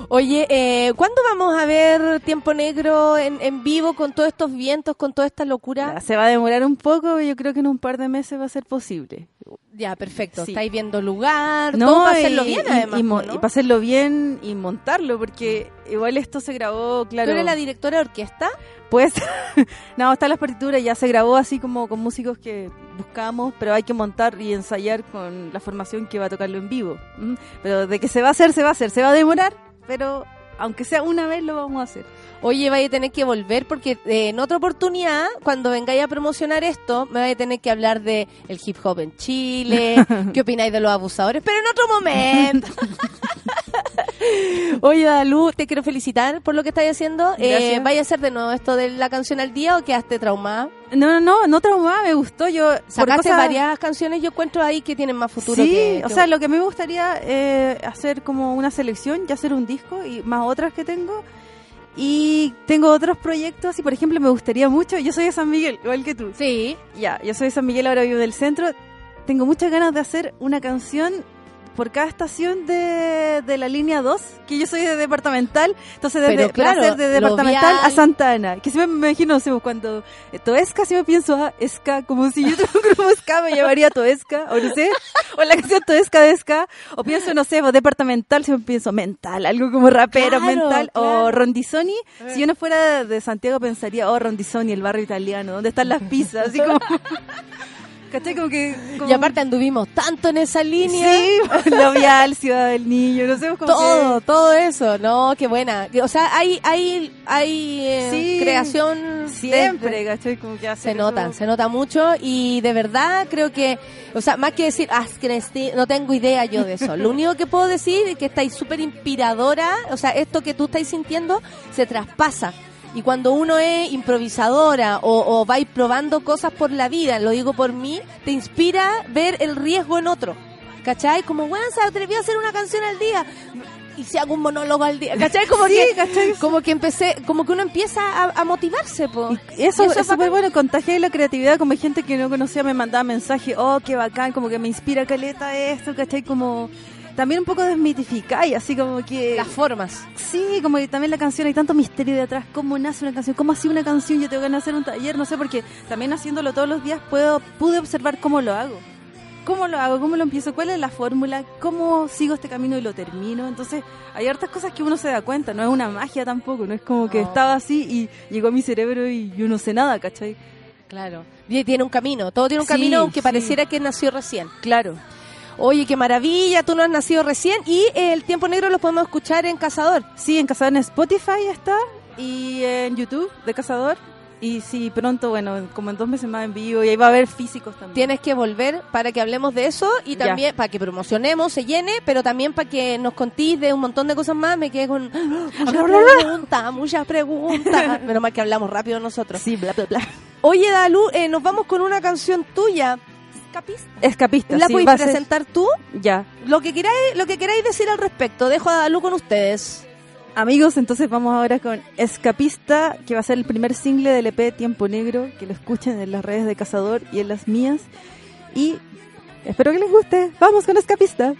Oye, eh, ¿cuándo vamos a ver Tiempo Negro en, en vivo con todos estos vientos, con toda esta locura? Se va a demorar un poco, yo creo que en un par de meses va a ser posible. Ya, perfecto. Sí. Estáis viendo lugar, No, todo para hacerlo bien y- además. y, mo- ¿no? y para hacerlo bien y montarlo, porque igual esto se grabó, claro. ¿Tú eres la directora de orquesta? Pues, no, están las partituras, ya se grabó así como con músicos que buscamos, pero hay que montar y ensayar con la formación que va a tocarlo en vivo. ¿m? Pero de que se va a hacer, se va a hacer, se va a demorar, pero aunque sea una vez lo vamos a hacer. Oye, vaya a tener que volver porque eh, en otra oportunidad, cuando vengáis a promocionar esto, me vais a tener que hablar de el hip hop en Chile, qué opináis de los abusadores, pero en otro momento. Oye, Dalu, te quiero felicitar por lo que estáis haciendo. Eh. ¿Vaya a hacer de nuevo esto de la canción al día o quedaste traumada? No, no, no, no traumada, me gustó. Yo Sacaste cosas- varias canciones, yo encuentro ahí que tienen más futuro. Sí, que- o sea, lo que a mí me gustaría eh, hacer como una selección, ya hacer un disco y más otras que tengo. Y tengo otros proyectos y, por ejemplo, me gustaría mucho, yo soy de San Miguel, igual que tú. Sí. Ya, yo soy de San Miguel, ahora vivo del centro. Tengo muchas ganas de hacer una canción por cada estación de, de la línea 2, que yo soy de departamental, entonces desde claro, hacer de departamental a vial. Santa Ana, que siempre me imagino, no sé, cuando eh, Toesca, siempre pienso, ah, Esca, como si yo tuviera un grupo Ska, me llamaría Toesca, o no sé, o la canción Toesca de Ska, o pienso, no sé, pues, departamental, siempre pienso mental, algo como rapero, Claro, mental, o claro. Rondizoni, si yo no fuera de Santiago pensaría, oh, Rondizoni, el barrio italiano, ¿dónde están las pizzas? Así como... ¿Cachai? Como que... como- Y aparte anduvimos tanto en esa línea. Sí, lo vial, Ciudad del Niño, no sé, como todo, que- todo eso, no, qué buena. O sea, hay, hay, hay eh, Sí, creación siempre, de- ¿cachai? Como que hace se nota, se nota mucho y de verdad creo que, o sea, más que decir, ah, no tengo idea yo de eso. Lo único que puedo decir es que estáis súper inspiradora, o sea, esto que tú estáis sintiendo se traspasa. Y cuando uno es improvisadora o, o vais probando cosas por la vida, lo digo por mí, te inspira ver el riesgo en otro. ¿Cachai? Como, bueno, se atrevió a hacer una canción al día. y si hago un monólogo al día. ¿Cachai? Como, Sí, que, ¿cachai? como que empecé, como que uno empieza a, a motivarse, po. Eso, Y es súper bueno, contagiar la creatividad, como hay gente que no conocía me mandaba mensajes, oh, qué bacán, como que me inspira caleta esto, ¿cachai? Como también un poco desmitificar y así como que... Las formas. Sí, como que también la canción hay tanto misterio de atrás, cómo nace una canción, cómo así una canción, yo tengo de hacer un taller, no sé, porque también haciéndolo todos los días puedo pude observar cómo lo hago. ¿Cómo lo hago? ¿Cómo lo empiezo? ¿Cuál es la fórmula? ¿Cómo sigo este camino y lo termino? Entonces, hay hartas cosas que uno se da cuenta, no es una magia tampoco, no es como que estaba así y llegó a mi cerebro y yo no sé nada, ¿cachai? Claro. Y tiene un camino, todo tiene un Sí, camino aunque sí. pareciera que nació recién. Claro. Oye, qué maravilla, tú no has nacido recién y eh, el tiempo negro lo podemos escuchar en Cazador. Sí, en Cazador en Spotify está y en YouTube de Cazador. Y sí, pronto, bueno, como en dos meses más en vivo y ahí va a haber físicos también. Tienes que volver para que hablemos de eso y Ya. también para que promocionemos, se llene, pero también para que nos contís de un montón de cosas más. Me quedé con muchas preguntas, muchas preguntas. Menos mal que hablamos rápido nosotros. Sí, bla, bla, bla. Oye, Dalu, eh, nos vamos con una canción tuya. ¿Escapista? Escapista, ¿La sí, va a ser- presentar tú? Ya. Lo que queráis, lo que queráis decir al respecto. Dejo a Dalu con ustedes. Amigos, entonces vamos ahora con Escapista, que va a ser el primer single del EP Tiempo Negro, que lo escuchen en las redes de Cazador y en las mías. Y espero que les guste. Vamos con Escapista.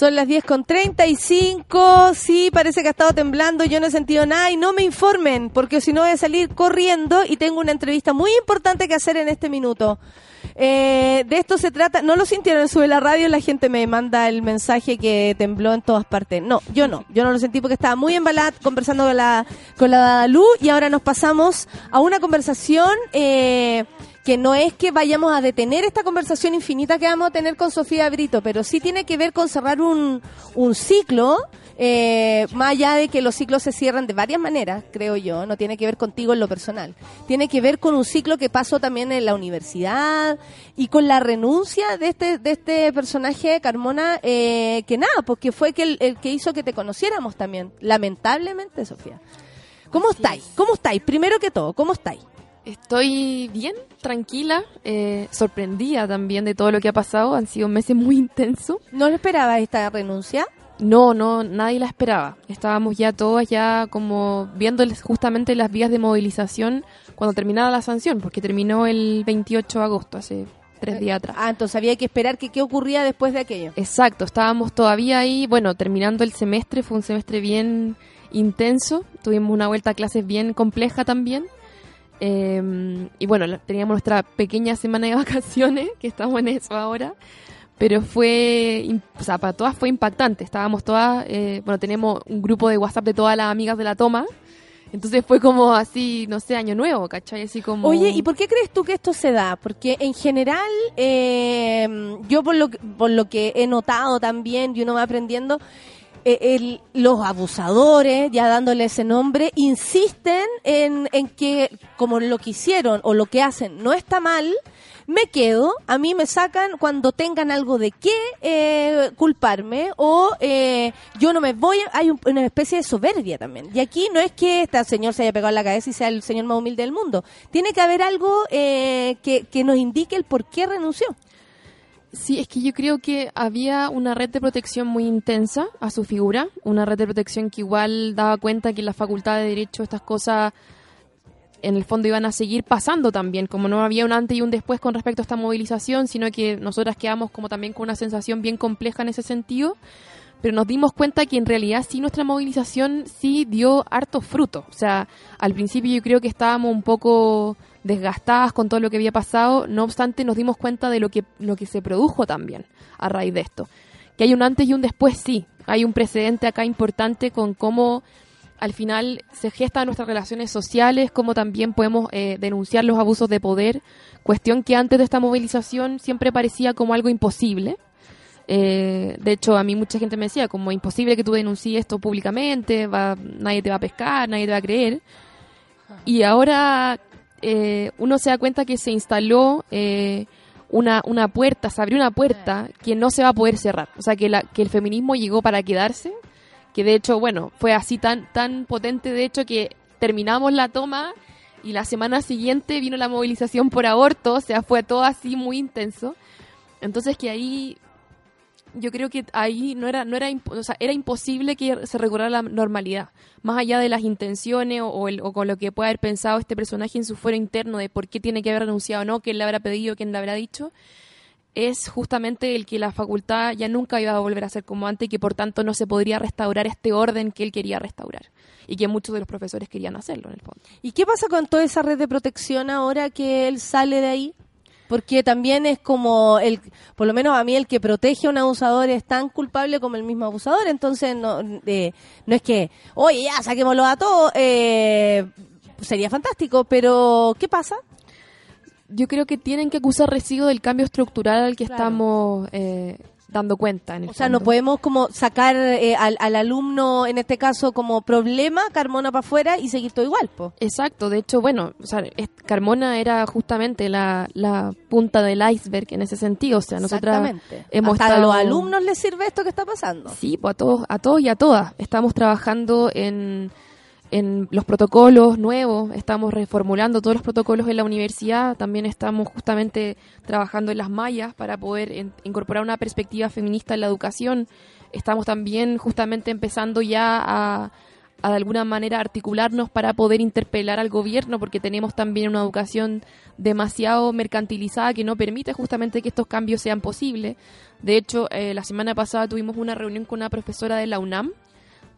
Son las 10 con 35. Sí, parece que ha estado temblando. Yo no he sentido nada y no me informen, porque si no voy a salir corriendo y tengo una entrevista muy importante que hacer en este minuto. Eh, de esto se trata. No lo sintieron, sube la radio. La gente me manda el mensaje que tembló en todas partes. No, yo no. Yo no lo sentí porque estaba muy embalada conversando con la, con la y ahora nos pasamos a una conversación. Eh, que no es que vayamos a detener esta conversación infinita que vamos a tener con Sofía Brito, pero sí tiene que ver con cerrar un, un ciclo, eh, más allá de que los ciclos se cierran de varias maneras, creo yo, no tiene que ver contigo en lo personal, tiene que ver con un ciclo que pasó también en la universidad y con la renuncia de este, de este personaje, Carmona, eh, que nada, porque fue que el, el que hizo que te conociéramos también, lamentablemente, Sofía. ¿Cómo estáis? ¿Cómo estáis? Primero que todo, ¿cómo estáis? Estoy bien, tranquila, eh, sorprendida también de todo lo que ha pasado. Han sido meses muy intensos. ¿No lo esperaba esta renuncia? No, no, nadie la esperaba. Estábamos ya todas ya como viendo justamente las vías de movilización cuando terminara la sanción, porque terminó el 28 de agosto, hace tres días atrás. Ah, entonces había que esperar que qué ocurría después de aquello. Exacto, estábamos todavía ahí, bueno, terminando el semestre, fue un semestre bien intenso, tuvimos una vuelta a clases bien compleja también. Eh, y bueno, teníamos nuestra pequeña semana de vacaciones, que estamos en eso ahora, pero fue, o sea, para todas fue impactante. Estábamos todas, eh, bueno, tenemos un grupo de WhatsApp de todas las amigas de la toma, entonces fue como así, no sé, año nuevo, ¿cachai? Así como... Oye, ¿y por qué crees tú que esto se da? Porque en general, eh, yo por lo, por lo que he notado también, y uno va aprendiendo, el- los abusadores, ya dándole ese nombre, insisten en, en que como lo que hicieron o lo que hacen no está mal, me quedo, a mí me sacan cuando tengan algo de qué eh, culparme o eh, yo no me voy, hay un- una especie de soberbia también. Y aquí no es que este señor se haya pegado en la cabeza y sea el señor más humilde del mundo. Tiene que haber algo eh, que, que nos indique el por qué renunció. Sí, es que yo creo que había una red de protección muy intensa a su figura, una red de protección que igual daba cuenta que en la Facultad de Derecho estas cosas en el fondo iban a seguir pasando también, como no había un antes y un después con respecto a esta movilización, sino que nosotras quedamos como también con una sensación bien compleja en ese sentido, pero nos dimos cuenta que en realidad sí nuestra movilización sí dio harto fruto. O sea, al principio yo creo que estábamos un poco desgastadas con todo lo que había pasado, no obstante nos dimos cuenta de lo que, lo que se produjo también a raíz de esto. Que hay un antes y un después, sí. Hay un precedente acá importante con cómo al final se gestan nuestras relaciones sociales, cómo también podemos eh, denunciar los abusos de poder, cuestión que antes de esta movilización siempre parecía como algo imposible. Eh, de hecho, a mí mucha gente me decía, como imposible que tú denuncies esto públicamente, va, nadie te va a pescar, nadie te va a creer. Y ahora eh, uno se da cuenta que se instaló eh, una, una puerta, se abrió una puerta que no se va a poder cerrar. O sea, que, la, que el feminismo llegó para quedarse, que de hecho, bueno, fue así tan, tan potente, de hecho, que terminamos la toma y la semana siguiente vino la movilización por aborto, o sea, fue todo así muy intenso. Entonces que ahí yo creo que ahí no era no era o sea, era imposible que se recordara la normalidad más allá de las intenciones o, el- o con lo que pueda haber pensado este personaje en su fuero interno de por qué tiene que haber renunciado o no quién le habrá pedido quién le habrá dicho es justamente el que la facultad ya nunca iba a volver a ser como antes y que por tanto no se podría restaurar este orden que él quería restaurar y que muchos de los profesores querían hacerlo en el fondo ¿Y qué pasa con toda esa red de protección ahora que él sale de ahí? Porque también es como, el, por lo menos a mí el que protege a un abusador es tan culpable como el mismo abusador, entonces no, eh, no es que, oye, ya, saquémoslo a todos, eh, sería fantástico, pero ¿qué pasa? yo creo que tienen que acusar recibo del cambio estructural al que Claro. estamos eh, dando cuenta. En el O sea, no podemos como sacar eh, al, al alumno, en este caso, como problema, Carmona para afuera y seguir todo igual, po. Exacto, de hecho, bueno, o sea, es- Carmona era justamente la, la punta del iceberg en ese sentido. O sea, Exactamente. hemos Hasta estado... a los alumnos les sirve esto que está pasando. Sí, pues a todos, a todos y a todas. Estamos trabajando en, en los protocolos nuevos, estamos reformulando todos los protocolos en la universidad, también estamos justamente trabajando en las mallas para poder incorporar una perspectiva feminista en la educación. Estamos también justamente empezando ya a, a de alguna manera articularnos para poder interpelar al gobierno, porque tenemos también una educación demasiado mercantilizada que no permite justamente que estos cambios sean posibles. De hecho, eh, la semana pasada tuvimos una reunión con una profesora de la UNAM,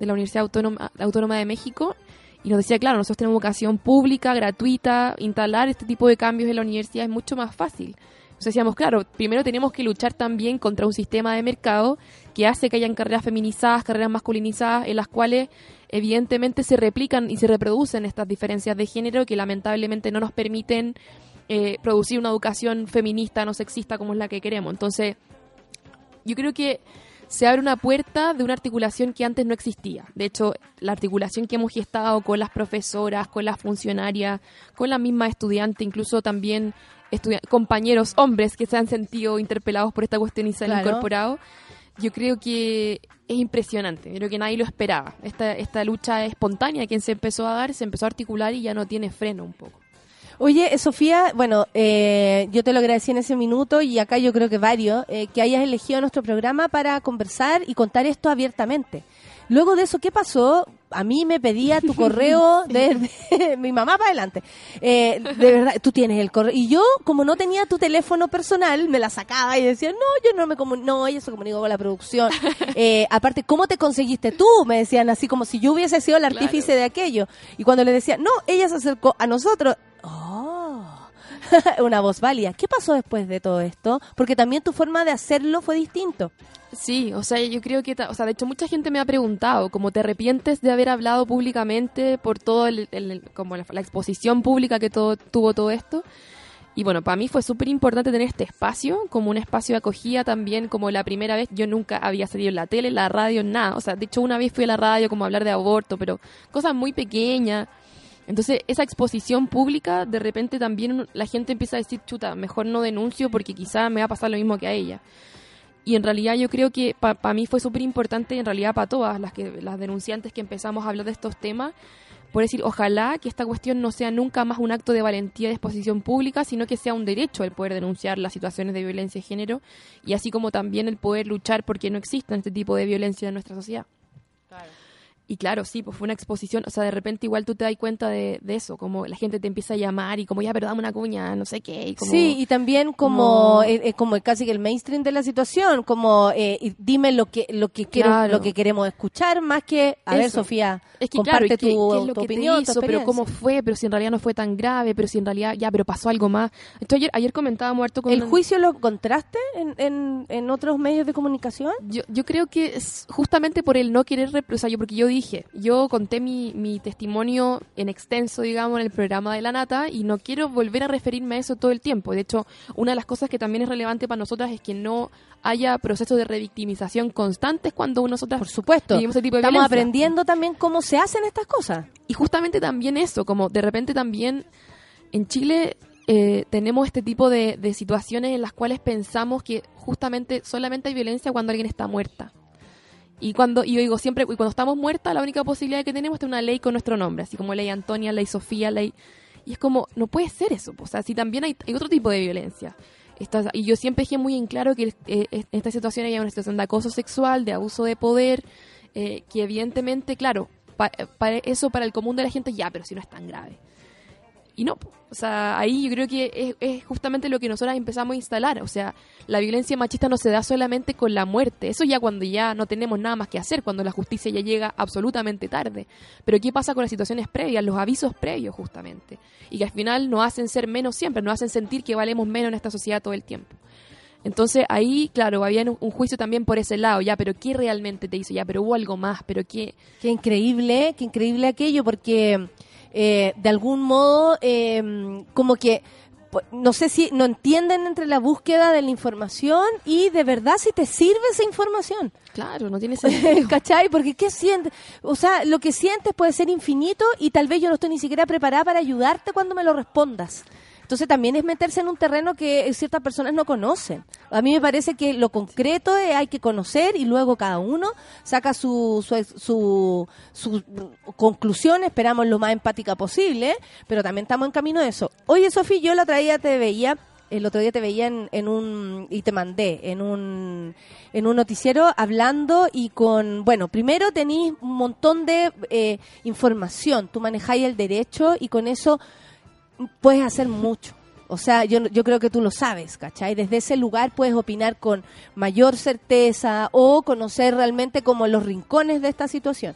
de la Universidad Autónoma, de México, y nos decía, claro, nosotros tenemos educación pública, gratuita, instalar este tipo de cambios en la universidad es mucho más fácil. Entonces decíamos, claro, primero tenemos que luchar también contra un sistema de mercado que hace que hayan carreras feminizadas, carreras masculinizadas, en las cuales evidentemente se replican y se reproducen estas diferencias de género que lamentablemente no nos permiten eh, producir una educación feminista, no sexista como es la que queremos. Entonces, yo creo que se abre una puerta de una articulación que antes no existía. De hecho, la articulación que hemos gestado con las profesoras, con las funcionarias, con la misma estudiante, incluso también compañeros hombres que se han sentido interpelados por esta cuestión y se han Claro. incorporado, yo creo que es impresionante. Creo que nadie lo esperaba. Esta, esta lucha espontánea que se empezó a dar, se empezó a articular y ya no tiene freno un poco. Oye, Sofía, bueno, eh, yo te lo agradecí en ese minuto y acá yo creo que varios, eh, que hayas elegido nuestro programa para conversar y contar esto abiertamente. Luego de eso, ¿qué pasó? A mí me pedía tu correo de, de- mi mamá para adelante. Eh, de verdad, tú tienes el correo. Y yo, como no tenía tu teléfono personal, me la sacaba y decía, no, yo no me comunico, no, ella se comunicó con la producción. Eh, aparte, ¿cómo te conseguiste tú? Me decían así como si yo hubiese sido el artífice de aquello. Y cuando le decía, no, ella se acercó a nosotros. Oh, una voz válida. ¿Qué pasó después de todo esto? Porque también tu forma de hacerlo fue distinto. Sí, o sea, yo creo que, o sea, de hecho mucha gente me ha preguntado, ¿cómo te arrepientes de haber hablado públicamente por todo el, como la, la exposición pública que todo, tuvo todo esto? Y bueno, para mí fue súper importante tener este espacio, como un espacio de acogida también, como la primera vez, yo nunca había salido en la tele, en la radio, nada. O sea, de hecho una vez fui a la radio como hablar de aborto, pero cosas muy pequeñas. Entonces, esa exposición pública, de repente también la gente empieza a decir, chuta, mejor no denuncio porque quizá me va a pasar lo mismo que a ella. Y en realidad yo creo que para mí fue súper importante, en realidad para todas las, que, las denunciantes que empezamos a hablar de estos temas, por decir, ojalá que esta cuestión no sea nunca más un acto de valentía de exposición pública, sino que sea un derecho el poder denunciar las situaciones de violencia de género y así como también el poder luchar porque no existan este tipo de violencia en nuestra sociedad. Y claro, sí, pues fue una exposición, o sea, de repente igual tú te das cuenta de, de eso, como la gente te empieza a llamar y como ya, pero dame una cuña, no sé qué. Y como, sí, y también como, como- eh, eh, como casi que el mainstream de la situación, como eh, dime lo que lo que quiero, Claro. lo que queremos escuchar más que a ver. Opinión, Es que comparte claro, ¿y tu, qué, qué es lo tu que te opinión, tu hizo, pero cómo fue, pero si en realidad no fue tan grave, pero si en realidad ya, pero pasó algo más. Entonces ayer, ayer comentábamos harto con ¿El juicio lo encontraste en, en, en otros medios de comunicación? Yo, yo creo que es justamente por el no querer, o sea, yo, porque yo dije, yo conté mi, mi testimonio en extenso, digamos, en el programa de La Nata y no quiero volver a referirme a eso todo el tiempo. De hecho, una de las cosas que también es relevante para nosotras es que no haya procesos de revictimización constantes cuando nosotras Por supuesto. vivimos ese tipo de Estamos violencia. aprendiendo también cómo se hacen estas cosas. Y justamente también eso, como de repente también en Chile eh, tenemos este tipo de, de situaciones en las cuales pensamos que justamente solamente hay violencia cuando alguien está muerta. Y cuando y yo digo siempre, y cuando estamos muertas, la única posibilidad que tenemos es una ley con nuestro nombre, así como ley Antonia, ley Sofía, ley... Y es como, no puede ser eso, pues, o sea, si también hay, otro tipo de violencia. Y yo siempre dejé muy en claro que eh, en esta situación hay una situación de acoso sexual, de abuso de poder, eh, que evidentemente, claro, pa- para eso para el común de la gente ya, pero si no es tan grave. Y no, o sea, ahí yo creo que es, es justamente lo que nosotras empezamos a instalar. O sea, la violencia machista no se da solamente con la muerte. Eso ya cuando ya no tenemos nada más que hacer, cuando la justicia ya llega absolutamente tarde. Pero ¿qué pasa con las situaciones previas, los avisos previos justamente? Y que al final nos hacen ser menos siempre, nos hacen sentir que valemos menos en esta sociedad todo el tiempo. Entonces ahí, claro, había un juicio también por ese lado, ya, pero ¿qué realmente te hizo? Ya, pero hubo algo más, pero ¿qué? Qué increíble, qué increíble aquello, porque eh, de algún modo, eh, como que, pues, no sé si no entienden entre la búsqueda de la información y de verdad si te sirve esa información. Claro, no tiene sentido. ¿Cachai? Porque ¿qué sientes? O sea, lo que sientes puede ser infinito y tal vez yo no estoy ni siquiera preparada para ayudarte cuando me lo respondas. Entonces también es meterse en un terreno que ciertas personas no conocen. A mí me parece que lo concreto es, hay que conocer y luego cada uno saca su, su, su, su conclusión, esperamos lo más empática posible, pero también estamos en camino de eso. Oye, Sofi, yo la otra día te veía el otro día te veía en, en un, y te mandé, en un, en un noticiero hablando y con, bueno, primero tenéis un montón de eh, información, tú manejáis el derecho y con eso puedes hacer mucho. O sea, yo, yo creo que tú lo sabes, ¿cachai? Desde ese lugar puedes opinar con mayor certeza o conocer realmente como los rincones de esta situación.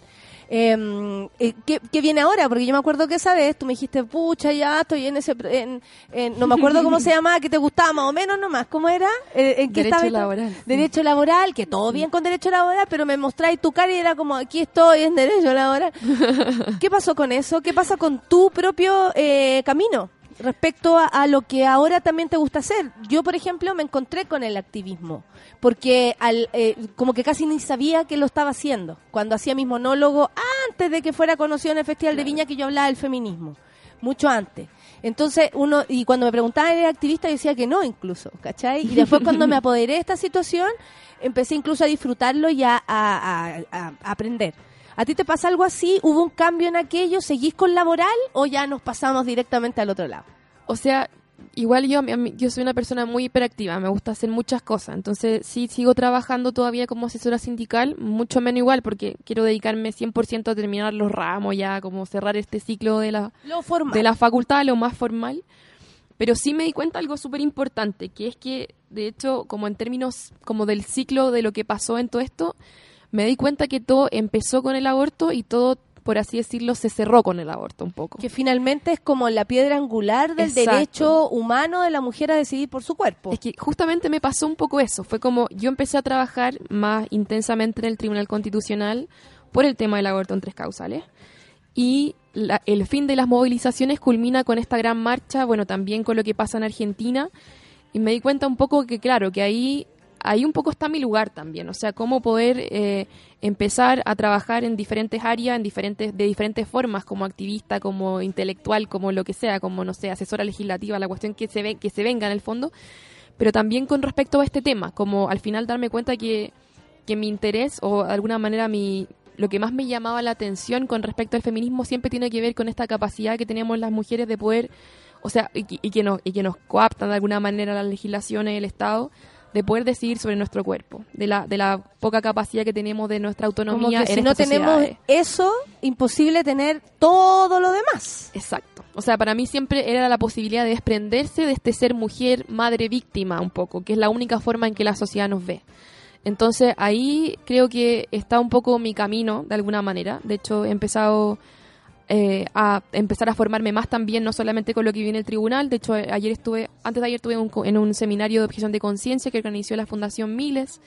Eh, eh, ¿qué, qué viene ahora? Porque yo me acuerdo que esa vez tú me dijiste, pucha, ya estoy en ese... En, en- no me acuerdo cómo se llamaba, que te gustaba más o menos nomás. ¿Cómo era? Eh, ¿En qué Derecho laboral. Derecho laboral, que todo bien con derecho laboral, pero me mostráis tu cara y era como, aquí estoy en derecho laboral. ¿Qué pasó con eso? ¿Qué pasa con tu propio eh, camino? Respecto a, a lo que ahora también te gusta hacer. Yo, por ejemplo, me encontré con el activismo, porque al, eh, como que casi ni sabía que lo estaba haciendo. Cuando hacía mis monólogos, antes de que fuera conocido en el Festival de Viña, que yo hablaba del feminismo, mucho antes. Entonces, uno, y cuando me preguntaban, ¿eres activista? Yo decía que no, incluso, ¿cachai? Y después, cuando me apoderé de esta situación, empecé incluso a disfrutarlo y a aprender. ¿A ti te pasa algo así? ¿Hubo un cambio en aquello? ¿Seguís con laboral o ya nos pasamos directamente al otro lado? O sea, igual yo, yo soy una persona muy hiperactiva, me gusta hacer muchas cosas. Entonces, sí, sigo trabajando todavía como asesora sindical, mucho menos igual, porque quiero dedicarme 100% a terminar los ramos ya, como cerrar este ciclo de la, Lo de la facultad, lo más formal. Pero sí me di cuenta algo súper importante, que es que, de hecho, como en términos como del ciclo de lo que pasó en todo esto, me di cuenta que todo empezó con el aborto y todo, por así decirlo, se cerró con el aborto un poco. Que finalmente es como la piedra angular del Exacto. derecho humano de la mujer a decidir por su cuerpo. Es que justamente me pasó un poco eso. Fue como yo empecé a trabajar más intensamente en el Tribunal Constitucional por el tema del aborto en tres causales. Y la- el fin de las movilizaciones culmina con esta gran marcha, bueno, también con lo que pasa en Argentina. Y me di cuenta un poco que, claro, que ahí, ahí un poco está mi lugar también. O sea, cómo poder eh, empezar a trabajar en diferentes áreas, en diferentes, de diferentes formas, como activista, como intelectual, como lo que sea, como, no sé, asesora legislativa, la cuestión que se, ve, que se venga en el fondo pero también con respecto a este tema, como al final darme cuenta que, que mi interés o de alguna manera mi lo que más me llamaba la atención con respecto al feminismo siempre tiene que ver con esta capacidad que tenemos las mujeres de poder, o sea, y, y que nos y que nos coaptan de alguna manera las legislaciones del Estado de poder decidir sobre nuestro cuerpo, de la de la poca capacidad que tenemos de nuestra Como autonomía que en si no tenemos sociedades. eso, imposible tener todo lo demás. Exacto. O sea, para mí siempre era la posibilidad de desprenderse de este ser mujer, madre víctima un poco, que es la única forma en que la sociedad nos ve. Entonces ahí creo que está un poco mi camino, de alguna manera. De hecho, he empezado eh, a empezar a formarme más también, no solamente con lo que viene el tribunal. De hecho, eh, ayer estuve, antes de ayer estuve un, en un seminario de objeción de conciencia que organizó la Fundación Miles.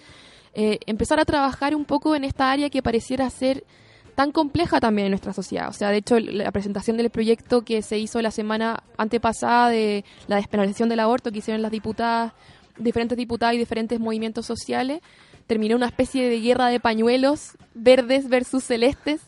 Eh, empezar a trabajar un poco en esta área que pareciera ser tan compleja también en nuestra sociedad. O sea, de hecho, la presentación del proyecto que se hizo la semana antepasada de la despenalización del aborto que hicieron las diputadas, diferentes diputadas y diferentes movimientos sociales, terminó una especie de guerra de pañuelos verdes versus celestes,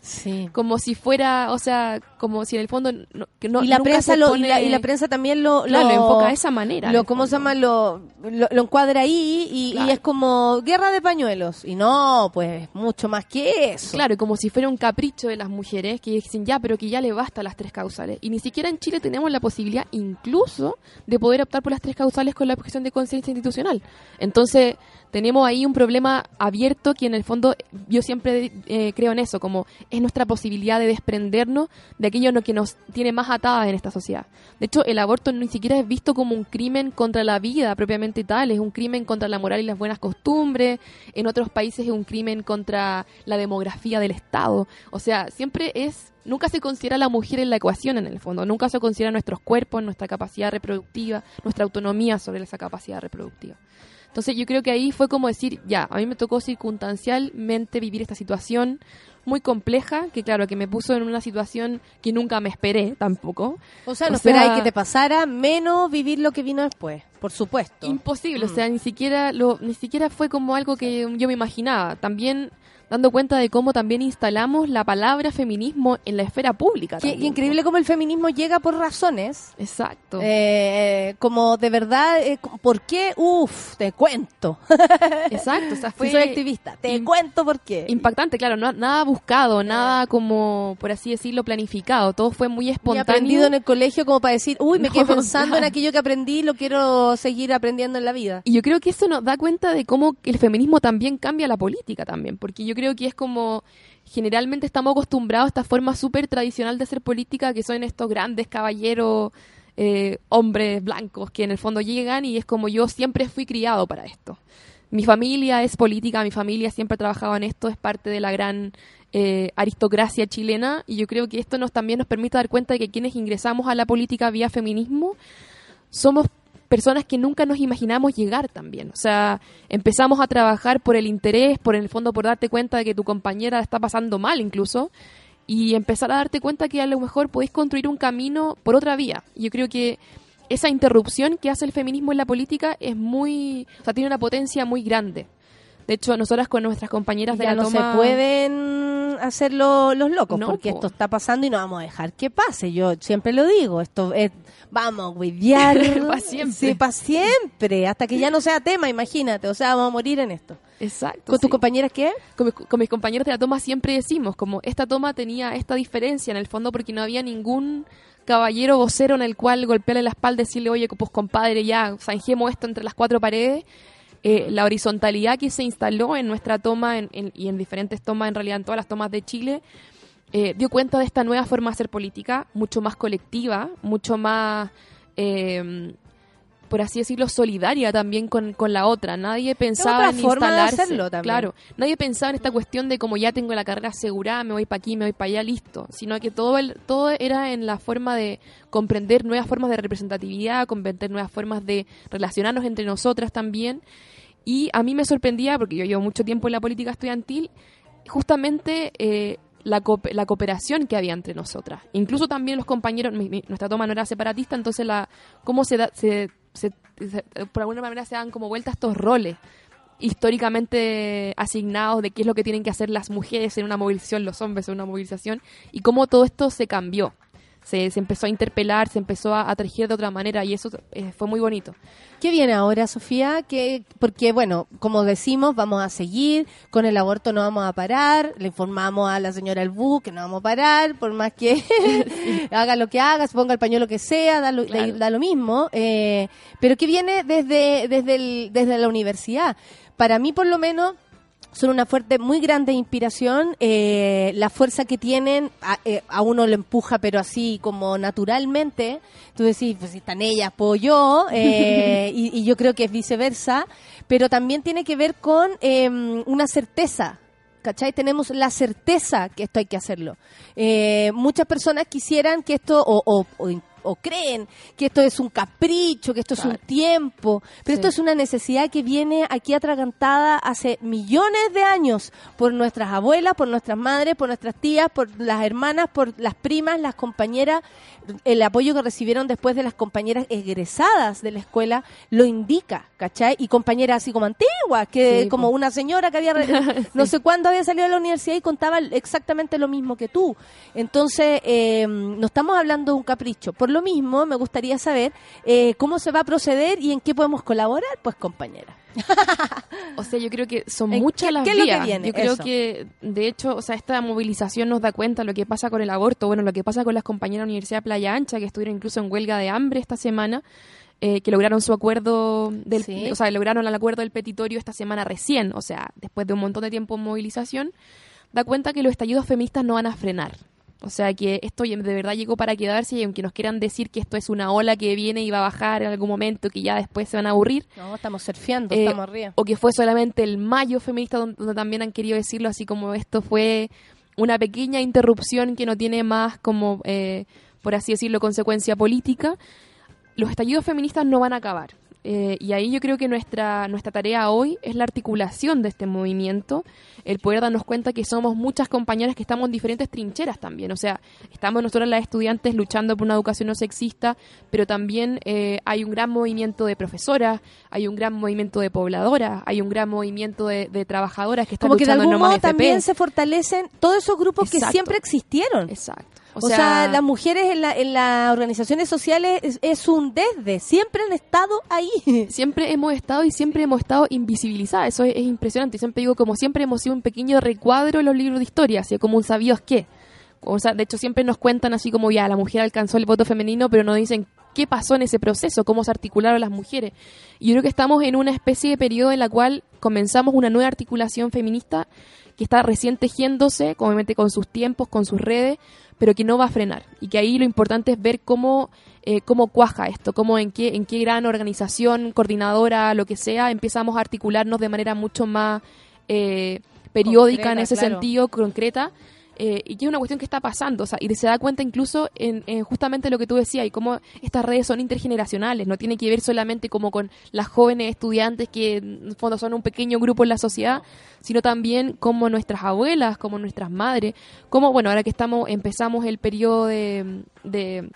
como si fuera, o sea, como si en el fondo no, que no- y la prensa lo, y, pone- la, y la prensa también lo, Claro, lo, lo enfoca de esa manera, Lo, ¿Cómo se llama? Lo, lo, encuadra ahí y, es como guerra de pañuelos. Y no, pues mucho más que eso. Claro, como si fuera un capricho de las mujeres que dicen ya, pero que ya le basta las tres causales. Y ni siquiera en Chile tenemos la posibilidad incluso de poder optar por las tres causales con la objeción de conciencia institucional. Entonces, tenemos ahí un problema abierto que en el fondo yo siempre eh, creo en eso, como es nuestra posibilidad de desprendernos de aquello que nos tiene más atadas en esta sociedad. De hecho, el aborto ni siquiera es visto como un crimen contra la vida propiamente tal, es un crimen contra la moral y las buenas costumbres, en otros países es un crimen contra la demografía del Estado. O sea, siempre es, nunca se considera la mujer en la ecuación en el fondo, nunca se considera nuestros cuerpos, nuestra capacidad reproductiva, nuestra autonomía sobre esa capacidad reproductiva. Entonces yo creo que ahí fue como decir, ya, a mí me tocó circunstancialmente vivir esta situación muy compleja, que claro, que me puso en una situación que nunca me esperé tampoco. O sea, no esperáis que te pasara, menos vivir lo que vino después, por supuesto. Imposible, o sea, ni siquiera lo, ni siquiera fue como algo que yo me imaginaba. También dando cuenta de cómo también instalamos la palabra feminismo en la esfera pública. Qué- también. y increíble cómo el feminismo llega por razones. Exacto. Eh, como de verdad, eh, ¿por qué? Uf, te cuento. Exacto, o sea, fue Si soy activista, te cuento por qué. impactante, claro, no- nada buscado, nada como, por así decirlo, planificado. Todo fue muy espontáneo. aprendido en el colegio como para decir, uy, me No, quedé pensando en aquello que aprendí, lo quiero quiero seguir aprendiendo en la vida. Y yo creo que eso nos da cuenta de cómo el feminismo también cambia la política también, porque yo creo que es como generalmente estamos acostumbrados a esta forma súper tradicional de hacer política, que son estos grandes caballeros, eh, hombres blancos, que en el fondo llegan y es como yo siempre fui criado para esto. Mi familia es política, mi familia siempre ha trabajado en esto, es parte de la gran eh, aristocracia chilena y yo creo que esto nos también nos permite dar cuenta de que quienes ingresamos a la política vía feminismo somos personas que nunca nos imaginamos llegar también. O sea, empezamos a trabajar por el interés, por el fondo por darte cuenta de que tu compañera está pasando mal incluso y empezar a darte cuenta que a lo mejor podéis construir un camino por otra vía. Yo creo que esa interrupción que hace el feminismo en la política es muy, o sea, tiene una potencia muy grande. De hecho, nosotras con nuestras compañeras de ya la no toma se pueden hacer lo- los locos No, porque po. esto está pasando y no vamos a dejar que pase. Yo siempre lo digo, esto es, vamos a huevear siempre. Sí, pa' siempre, hasta que ya no sea tema, imagínate, o sea, vamos a morir en esto. Exacto. ¿Con tus sí. compañeras qué? Con, mis- con mis compañeros de la toma siempre decimos, como esta toma tenía esta diferencia en el fondo porque no había ningún caballero vocero en el cual golpearle la espalda y decirle, oye, pues compadre, ya zanjemos esto entre las cuatro paredes. Eh, la horizontalidad que se instaló en nuestra toma en- en- y en diferentes tomas, en realidad en todas las tomas de Chile, eh, dio cuenta de esta nueva forma de hacer política, mucho más colectiva, mucho más, eh, por así decirlo, solidaria también con, con la otra. Nadie pensaba otra en instalarse. hacerlo también. Claro, nadie pensaba en esta cuestión de como ya tengo la carrera asegurada, me voy para aquí, me voy para allá, listo. Sino que todo, el, todo era en la forma de comprender nuevas formas de representatividad, comprender nuevas formas de relacionarnos entre nosotras también. Y a mí me sorprendía, porque yo llevo mucho tiempo en la política estudiantil, justamente eh, la, la cooperación que había entre nosotras. Incluso también los compañeros, nuestra toma no era separatista, entonces la cómo se, da- se, se- se- por alguna manera se dan como vuelta estos roles históricamente asignados de qué es lo que tienen que hacer las mujeres en una movilización, los hombres en una movilización, y cómo todo esto se cambió. Se, se empezó a interpelar, se empezó a, a tejer de otra manera, y eso eh, fue muy bonito. ¿Qué viene ahora, Sofía? que Porque, bueno, como decimos, vamos a seguir, con el aborto no vamos a parar, le informamos a la señora Elbú que no vamos a parar, por más que haga lo que haga, se ponga el pañuelo que sea, da lo, da- da lo mismo. eh, pero ¿qué viene desde, desde, el- desde la universidad? Para mí, por lo menos, son una fuerte, muy grande inspiración. eh, la fuerza que tienen a, eh, a uno lo empuja, pero así como naturalmente. Tú decís, pues si están ellas, puedo yo. eh, y, y yo creo que es viceversa. Pero también tiene que ver con eh, una certeza. ¿Cachai? Tenemos la certeza que esto hay que hacerlo. Eh, muchas personas quisieran que esto, o, o- o- o creen que esto es un capricho, que esto es un tiempo, pero esto es una necesidad que viene aquí atragantada hace millones de años por nuestras abuelas, por nuestras madres, por nuestras tías, por las hermanas, por las primas, las compañeras. El apoyo que recibieron después de las compañeras egresadas de la escuela lo indica, ¿cachai? Y compañeras así como antiguas, que Sí, como una señora que había, no sé cuándo había salido de la universidad y contaba exactamente lo mismo que tú. Entonces, eh, no estamos hablando de un capricho. Por lo mismo, me gustaría saber eh, cómo se va a proceder y en qué podemos colaborar, pues compañera. O sea, yo creo que son ¿En muchas las qué es lo que viene? Yo creo Eso. que, de hecho, o sea, esta movilización nos da cuenta de lo que pasa con el aborto, bueno, lo que pasa con las compañeras de la Universidad de Playa Ancha, que estuvieron incluso en huelga de hambre esta semana, eh, que lograron su acuerdo, del, Sí. o sea, lograron el acuerdo del petitorio esta semana recién, o sea, después de un montón de tiempo en movilización, da cuenta que los estallidos feministas no van a frenar. O sea que esto de verdad llegó para quedarse y aunque nos quieran decir que esto es una ola que viene y va a bajar en algún momento, que ya después se van a aburrir, No, estamos surfeando, eh, estamos arriba. o que fue solamente el mayo feminista donde, donde también han querido decirlo así como esto fue una pequeña interrupción que no tiene más como eh, por así decirlo consecuencia política los estallidos feministas no van a acabar Eh, y ahí yo creo que nuestra nuestra tarea hoy es la articulación de este movimiento el poder darnos cuenta que somos muchas compañeras que estamos en diferentes trincheras también o sea estamos nosotros las estudiantes luchando por una educación no sexista pero también eh, hay un gran movimiento de profesoras hay un gran movimiento de pobladoras hay un gran movimiento de, de trabajadoras que están Como que de luchando algún en modo también se fortalecen todos esos grupos que siempre existieron. Exacto. O, O sea, sea, las mujeres en, la- en las organizaciones sociales es, es un desde, siempre han estado ahí. siempre hemos estado y siempre hemos estado invisibilizadas. Eso es, es impresionante. Siempre digo, como siempre hemos sido un pequeño recuadro en los libros de historia, así como un sabíos qué. O sea, de hecho, siempre nos cuentan así como ya la mujer alcanzó el voto femenino, pero no dicen qué pasó en ese proceso, cómo se articularon las mujeres. Y yo creo que estamos en una especie de periodo en la cual comenzamos una nueva articulación feminista que está recién tejiéndose, obviamente con sus tiempos, con sus redes, pero que no va a frenar. Y que ahí lo importante es ver cómo, eh, cómo cuaja esto, cómo en qué, en qué gran organización, coordinadora, lo que sea, empezamos a articularnos de manera mucho más eh, periódica Concreta, en ese claro. sentido, concreta. Eh, y que es una cuestión que está pasando, o sea, y se da cuenta incluso en, en justamente lo que tú decías, y cómo estas redes son intergeneracionales, no tiene que ver solamente como con las jóvenes estudiantes que en fondo son un pequeño grupo en la sociedad, sino también como nuestras abuelas, como nuestras madres, como, bueno, ahora que estamos, empezamos el periodo de, de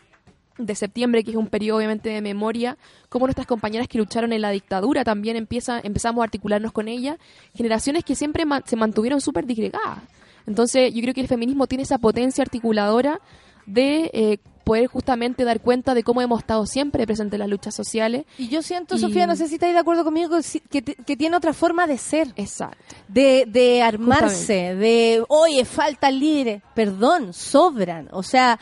de septiembre, que es un periodo obviamente de memoria, como nuestras compañeras que lucharon en la dictadura también empieza, empezamos a articularnos con ellas, generaciones que siempre ma- se mantuvieron súper disgregadas. Entonces yo creo que el feminismo tiene esa potencia articuladora de eh, poder justamente dar cuenta de cómo hemos estado siempre presentes en las luchas sociales. Y yo siento, Y- Sofía, no sé si estáis de acuerdo conmigo, que que, tiene otra forma de ser. Exacto. De, de armarse, de, oye, faltan líderes. Perdón, sobran. O sea,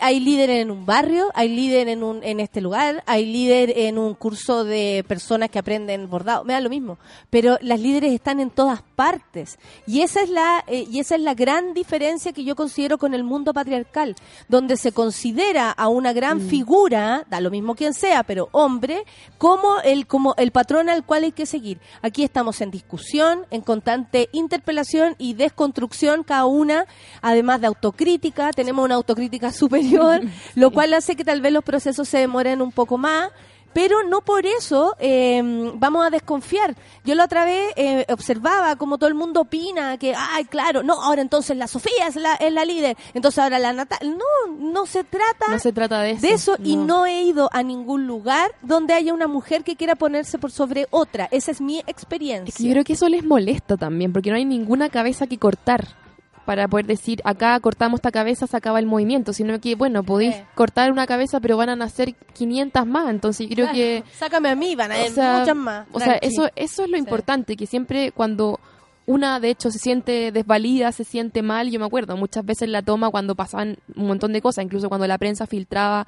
hay líderes en un barrio, hay líder en, un, en este lugar, hay líder en un curso de personas que aprenden bordado. Me da lo mismo. Pero las líderes están en todas partes. Y esa es la, eh, y esa es la gran diferencia que yo considero con el mundo patriarcal, donde se considera a una gran figura, da lo mismo quien sea, pero hombre, como el, como el patrón al cual hay que seguir. Aquí estamos en discusión, en constante interpelación y desconstrucción cada una, además de autocrítica, tenemos una autocrítica superior, lo cual hace que tal vez los procesos se demoren un poco más. Pero no por eso eh, vamos a desconfiar. Yo la otra vez eh, observaba como todo el mundo opina que, ay, claro, no, ahora entonces la Sofía es la, es la líder, entonces ahora la Natalia. No, no se trata No se trata de eso. de eso y no. no he ido a ningún lugar donde haya una mujer que quiera ponerse por sobre otra. Esa es mi experiencia. Es que yo creo que eso les molesta también, porque no hay ninguna cabeza que cortar para poder decir, acá cortamos esta cabeza, se acaba el movimiento, sino que, bueno, podéis Eh. cortar una cabeza, pero van a nacer 500 más, entonces creo Claro, que... Sácame a mí, van a o haber sea, muchas más. O sea, eso, eso es lo importante, que siempre cuando una, de hecho, se siente desvalida, se siente mal, yo me acuerdo, muchas veces la toma cuando pasaban un montón de cosas, incluso cuando la prensa filtraba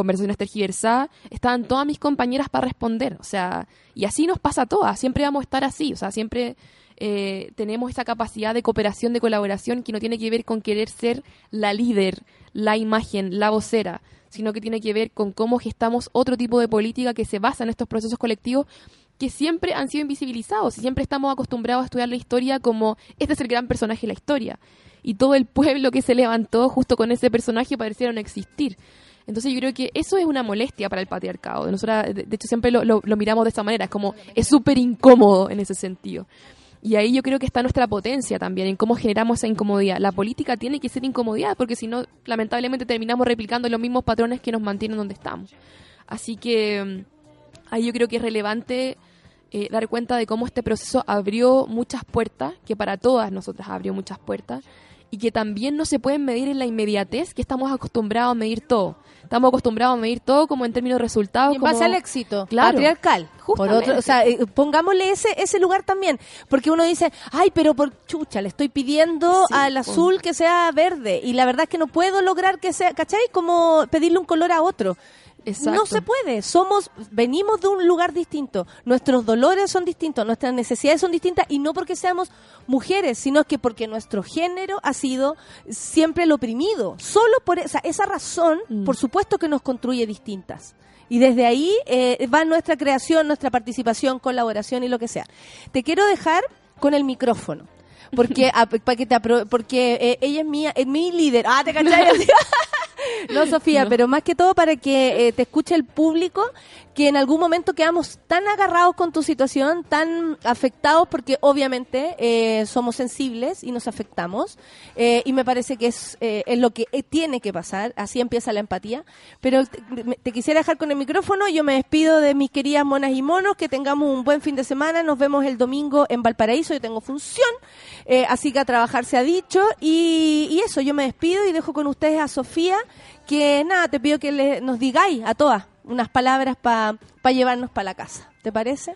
conversaciones tergiversadas, estaban todas mis compañeras para responder, o sea, y así nos pasa a todas, siempre vamos a estar así, o sea, siempre eh, tenemos esa capacidad de cooperación, de colaboración, que no tiene que ver con querer ser la líder, la imagen, la vocera, sino que tiene que ver con cómo gestamos otro tipo de política que se basa en estos procesos colectivos que siempre han sido invisibilizados y siempre estamos acostumbrados a estudiar la historia como este es el gran personaje de la historia y todo el pueblo que se levantó justo con ese personaje pareciera no existir. Entonces yo creo que eso es una molestia para el patriarcado. De, nosotras, de, hecho, siempre lo, miramos de esa manera, es como es súper incómodo en ese sentido. Y ahí yo creo que está nuestra potencia también, en cómo generamos esa incomodidad. La política tiene que ser incomodidad, porque si no, lamentablemente terminamos replicando los mismos patrones que nos mantienen donde estamos. Así que mm, ahí yo creo que es relevante eh, dar cuenta de cómo este proceso abrió muchas puertas, que para todas nosotras abrió muchas puertas, y que también no se pueden medir en la inmediatez que estamos acostumbrados a medir todo. Estamos acostumbrados a medir todo como en términos de resultados. Y en base al éxito Claro. patriarcal. Por otro, o sea, eh, pongámosle ese ese lugar también, porque uno dice, ay, pero por chucha, le estoy pidiendo Sí, al po. azul que sea verde y la verdad es que no puedo lograr que sea, ¿cachai? Como pedirle un color a otro. Exacto. No se puede, somos, venimos de un lugar distinto, nuestros dolores son distintos, nuestras necesidades son distintas y no porque seamos mujeres, sino que porque nuestro género ha sido siempre el oprimido. Solo por esa, esa razón, Mm. por supuesto que nos construye distintas. Y desde ahí eh, va nuestra creación, nuestra participación, colaboración y lo que sea. Te quiero dejar con el micrófono. Porque, a- pa' que te porque eh, ella es mía, es mi líder. Ah, ¿te cachai? No, Sofía, pero más que todo para que eh, te escuche el público, que en algún momento quedamos tan agarrados con tu situación, tan afectados, porque obviamente eh, somos sensibles y nos afectamos, eh, y me parece que es, eh, es lo que eh, tiene que pasar, así empieza la empatía. Pero te, te quisiera dejar con el micrófono, yo me despido de mis queridas monas y monos, que tengamos un buen fin de semana, nos vemos el domingo en Valparaíso, yo tengo función, eh, así que a trabajar se ha dicho, y, y eso, yo me despido y dejo con ustedes a Sofía, que nada, te pido que le- nos digáis a todas unas palabras para llevarnos para la casa. ¿Te parece?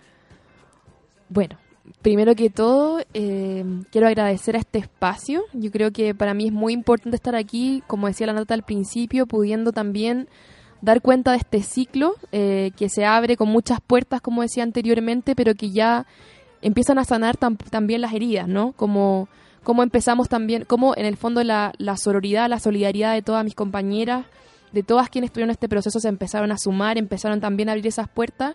Bueno, primero que todo, eh, quiero agradecer a este espacio. Yo creo que para mí es muy importante estar aquí, como decía la nota al principio, pudiendo también dar cuenta de este ciclo eh, que se abre con muchas puertas, como decía anteriormente, pero que ya empiezan a sanar tam- también las heridas, ¿no? Como, como empezamos también, como en el fondo la, la sororidad, la solidaridad de todas mis compañeras, de todas quienes estuvieron en este proceso, se empezaron a sumar, empezaron también a abrir esas puertas,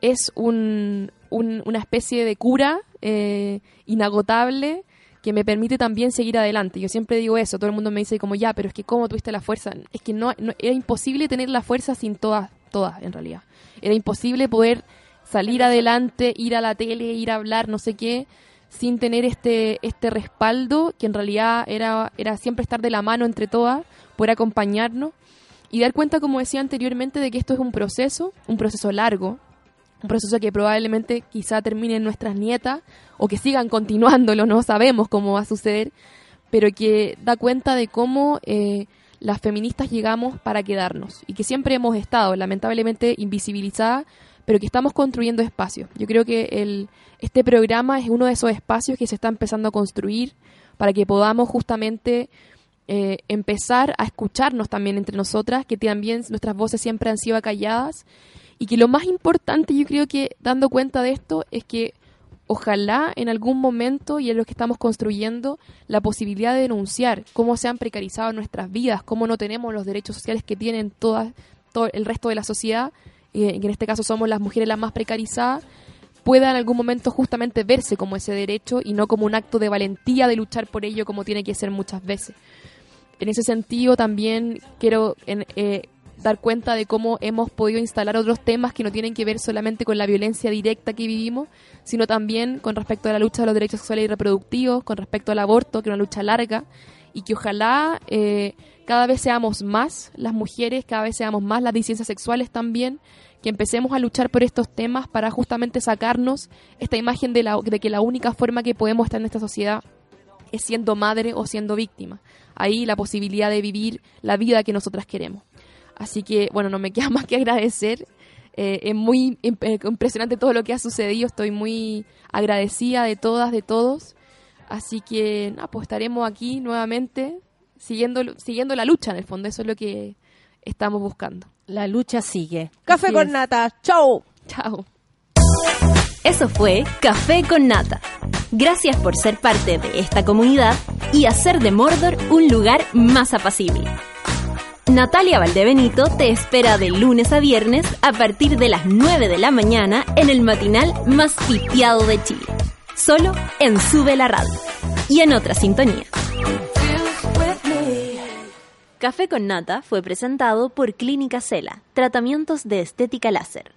es un, un- una especie de cura eh, inagotable que me permite también seguir adelante. Yo siempre digo eso, todo el mundo me dice como ya, pero es que cómo tuviste la fuerza. Es que no, no- era imposible tener la fuerza sin todas, todas en realidad. Era imposible poder salir adelante, ir a la tele, ir a hablar, no sé qué, sin tener este, este respaldo que en realidad era, era siempre estar de la mano entre todas, poder acompañarnos y dar cuenta, como decía anteriormente, de que esto es un proceso, un proceso largo, un proceso que probablemente quizá termine en nuestras nietas o que sigan continuándolo, no sabemos cómo va a suceder, pero que da cuenta de cómo eh, las feministas llegamos para quedarnos y que siempre hemos estado lamentablemente invisibilizadas, pero que estamos construyendo espacios. Yo creo que el, este programa es uno de esos espacios que se está empezando a construir para que podamos justamente eh, empezar a escucharnos también entre nosotras, que también nuestras voces siempre han sido acalladas y que lo más importante yo creo que dando cuenta de esto es que ojalá en algún momento y en lo que estamos construyendo la posibilidad de denunciar cómo se han precarizado nuestras vidas, cómo no tenemos los derechos sociales que tienen todas, todo el resto de la sociedad, que en este caso somos las mujeres las más precarizadas, pueda en algún momento justamente verse como ese derecho y no como un acto de valentía de luchar por ello como tiene que ser muchas veces. En ese sentido también quiero eh, dar cuenta de cómo hemos podido instalar otros temas que no tienen que ver solamente con la violencia directa que vivimos, sino también con respecto a la lucha de los derechos sexuales y reproductivos, con respecto al aborto, que es una lucha larga, y que ojalá eh, cada vez seamos más las mujeres, cada vez seamos más las disidencias sexuales también, que empecemos a luchar por estos temas para justamente sacarnos esta imagen de, la, de que la única forma que podemos estar en esta sociedad es siendo madre o siendo víctima. Ahí la posibilidad de vivir la vida que nosotras queremos. Así que, bueno, no me queda más que agradecer. Eh, es muy eh, impresionante todo lo que ha sucedido. Estoy muy agradecida de todas, de todos. Así que, nada, pues estaremos aquí nuevamente siguiendo, siguiendo la lucha, en el fondo. Eso es lo que estamos buscando. La lucha sigue. Café con nata. Chau. Chao. Eso fue Café con Nata. Gracias por ser parte de esta comunidad y hacer de Mordor un lugar más apacible. Natalia Valdebenito te espera de lunes a viernes a partir de las 9 de la mañana en el matinal más pitiado de Chile. Solo en Sube la Radio y en otra sintonía. Café con Nata fue presentado por Clínica Cela, tratamientos de estética láser.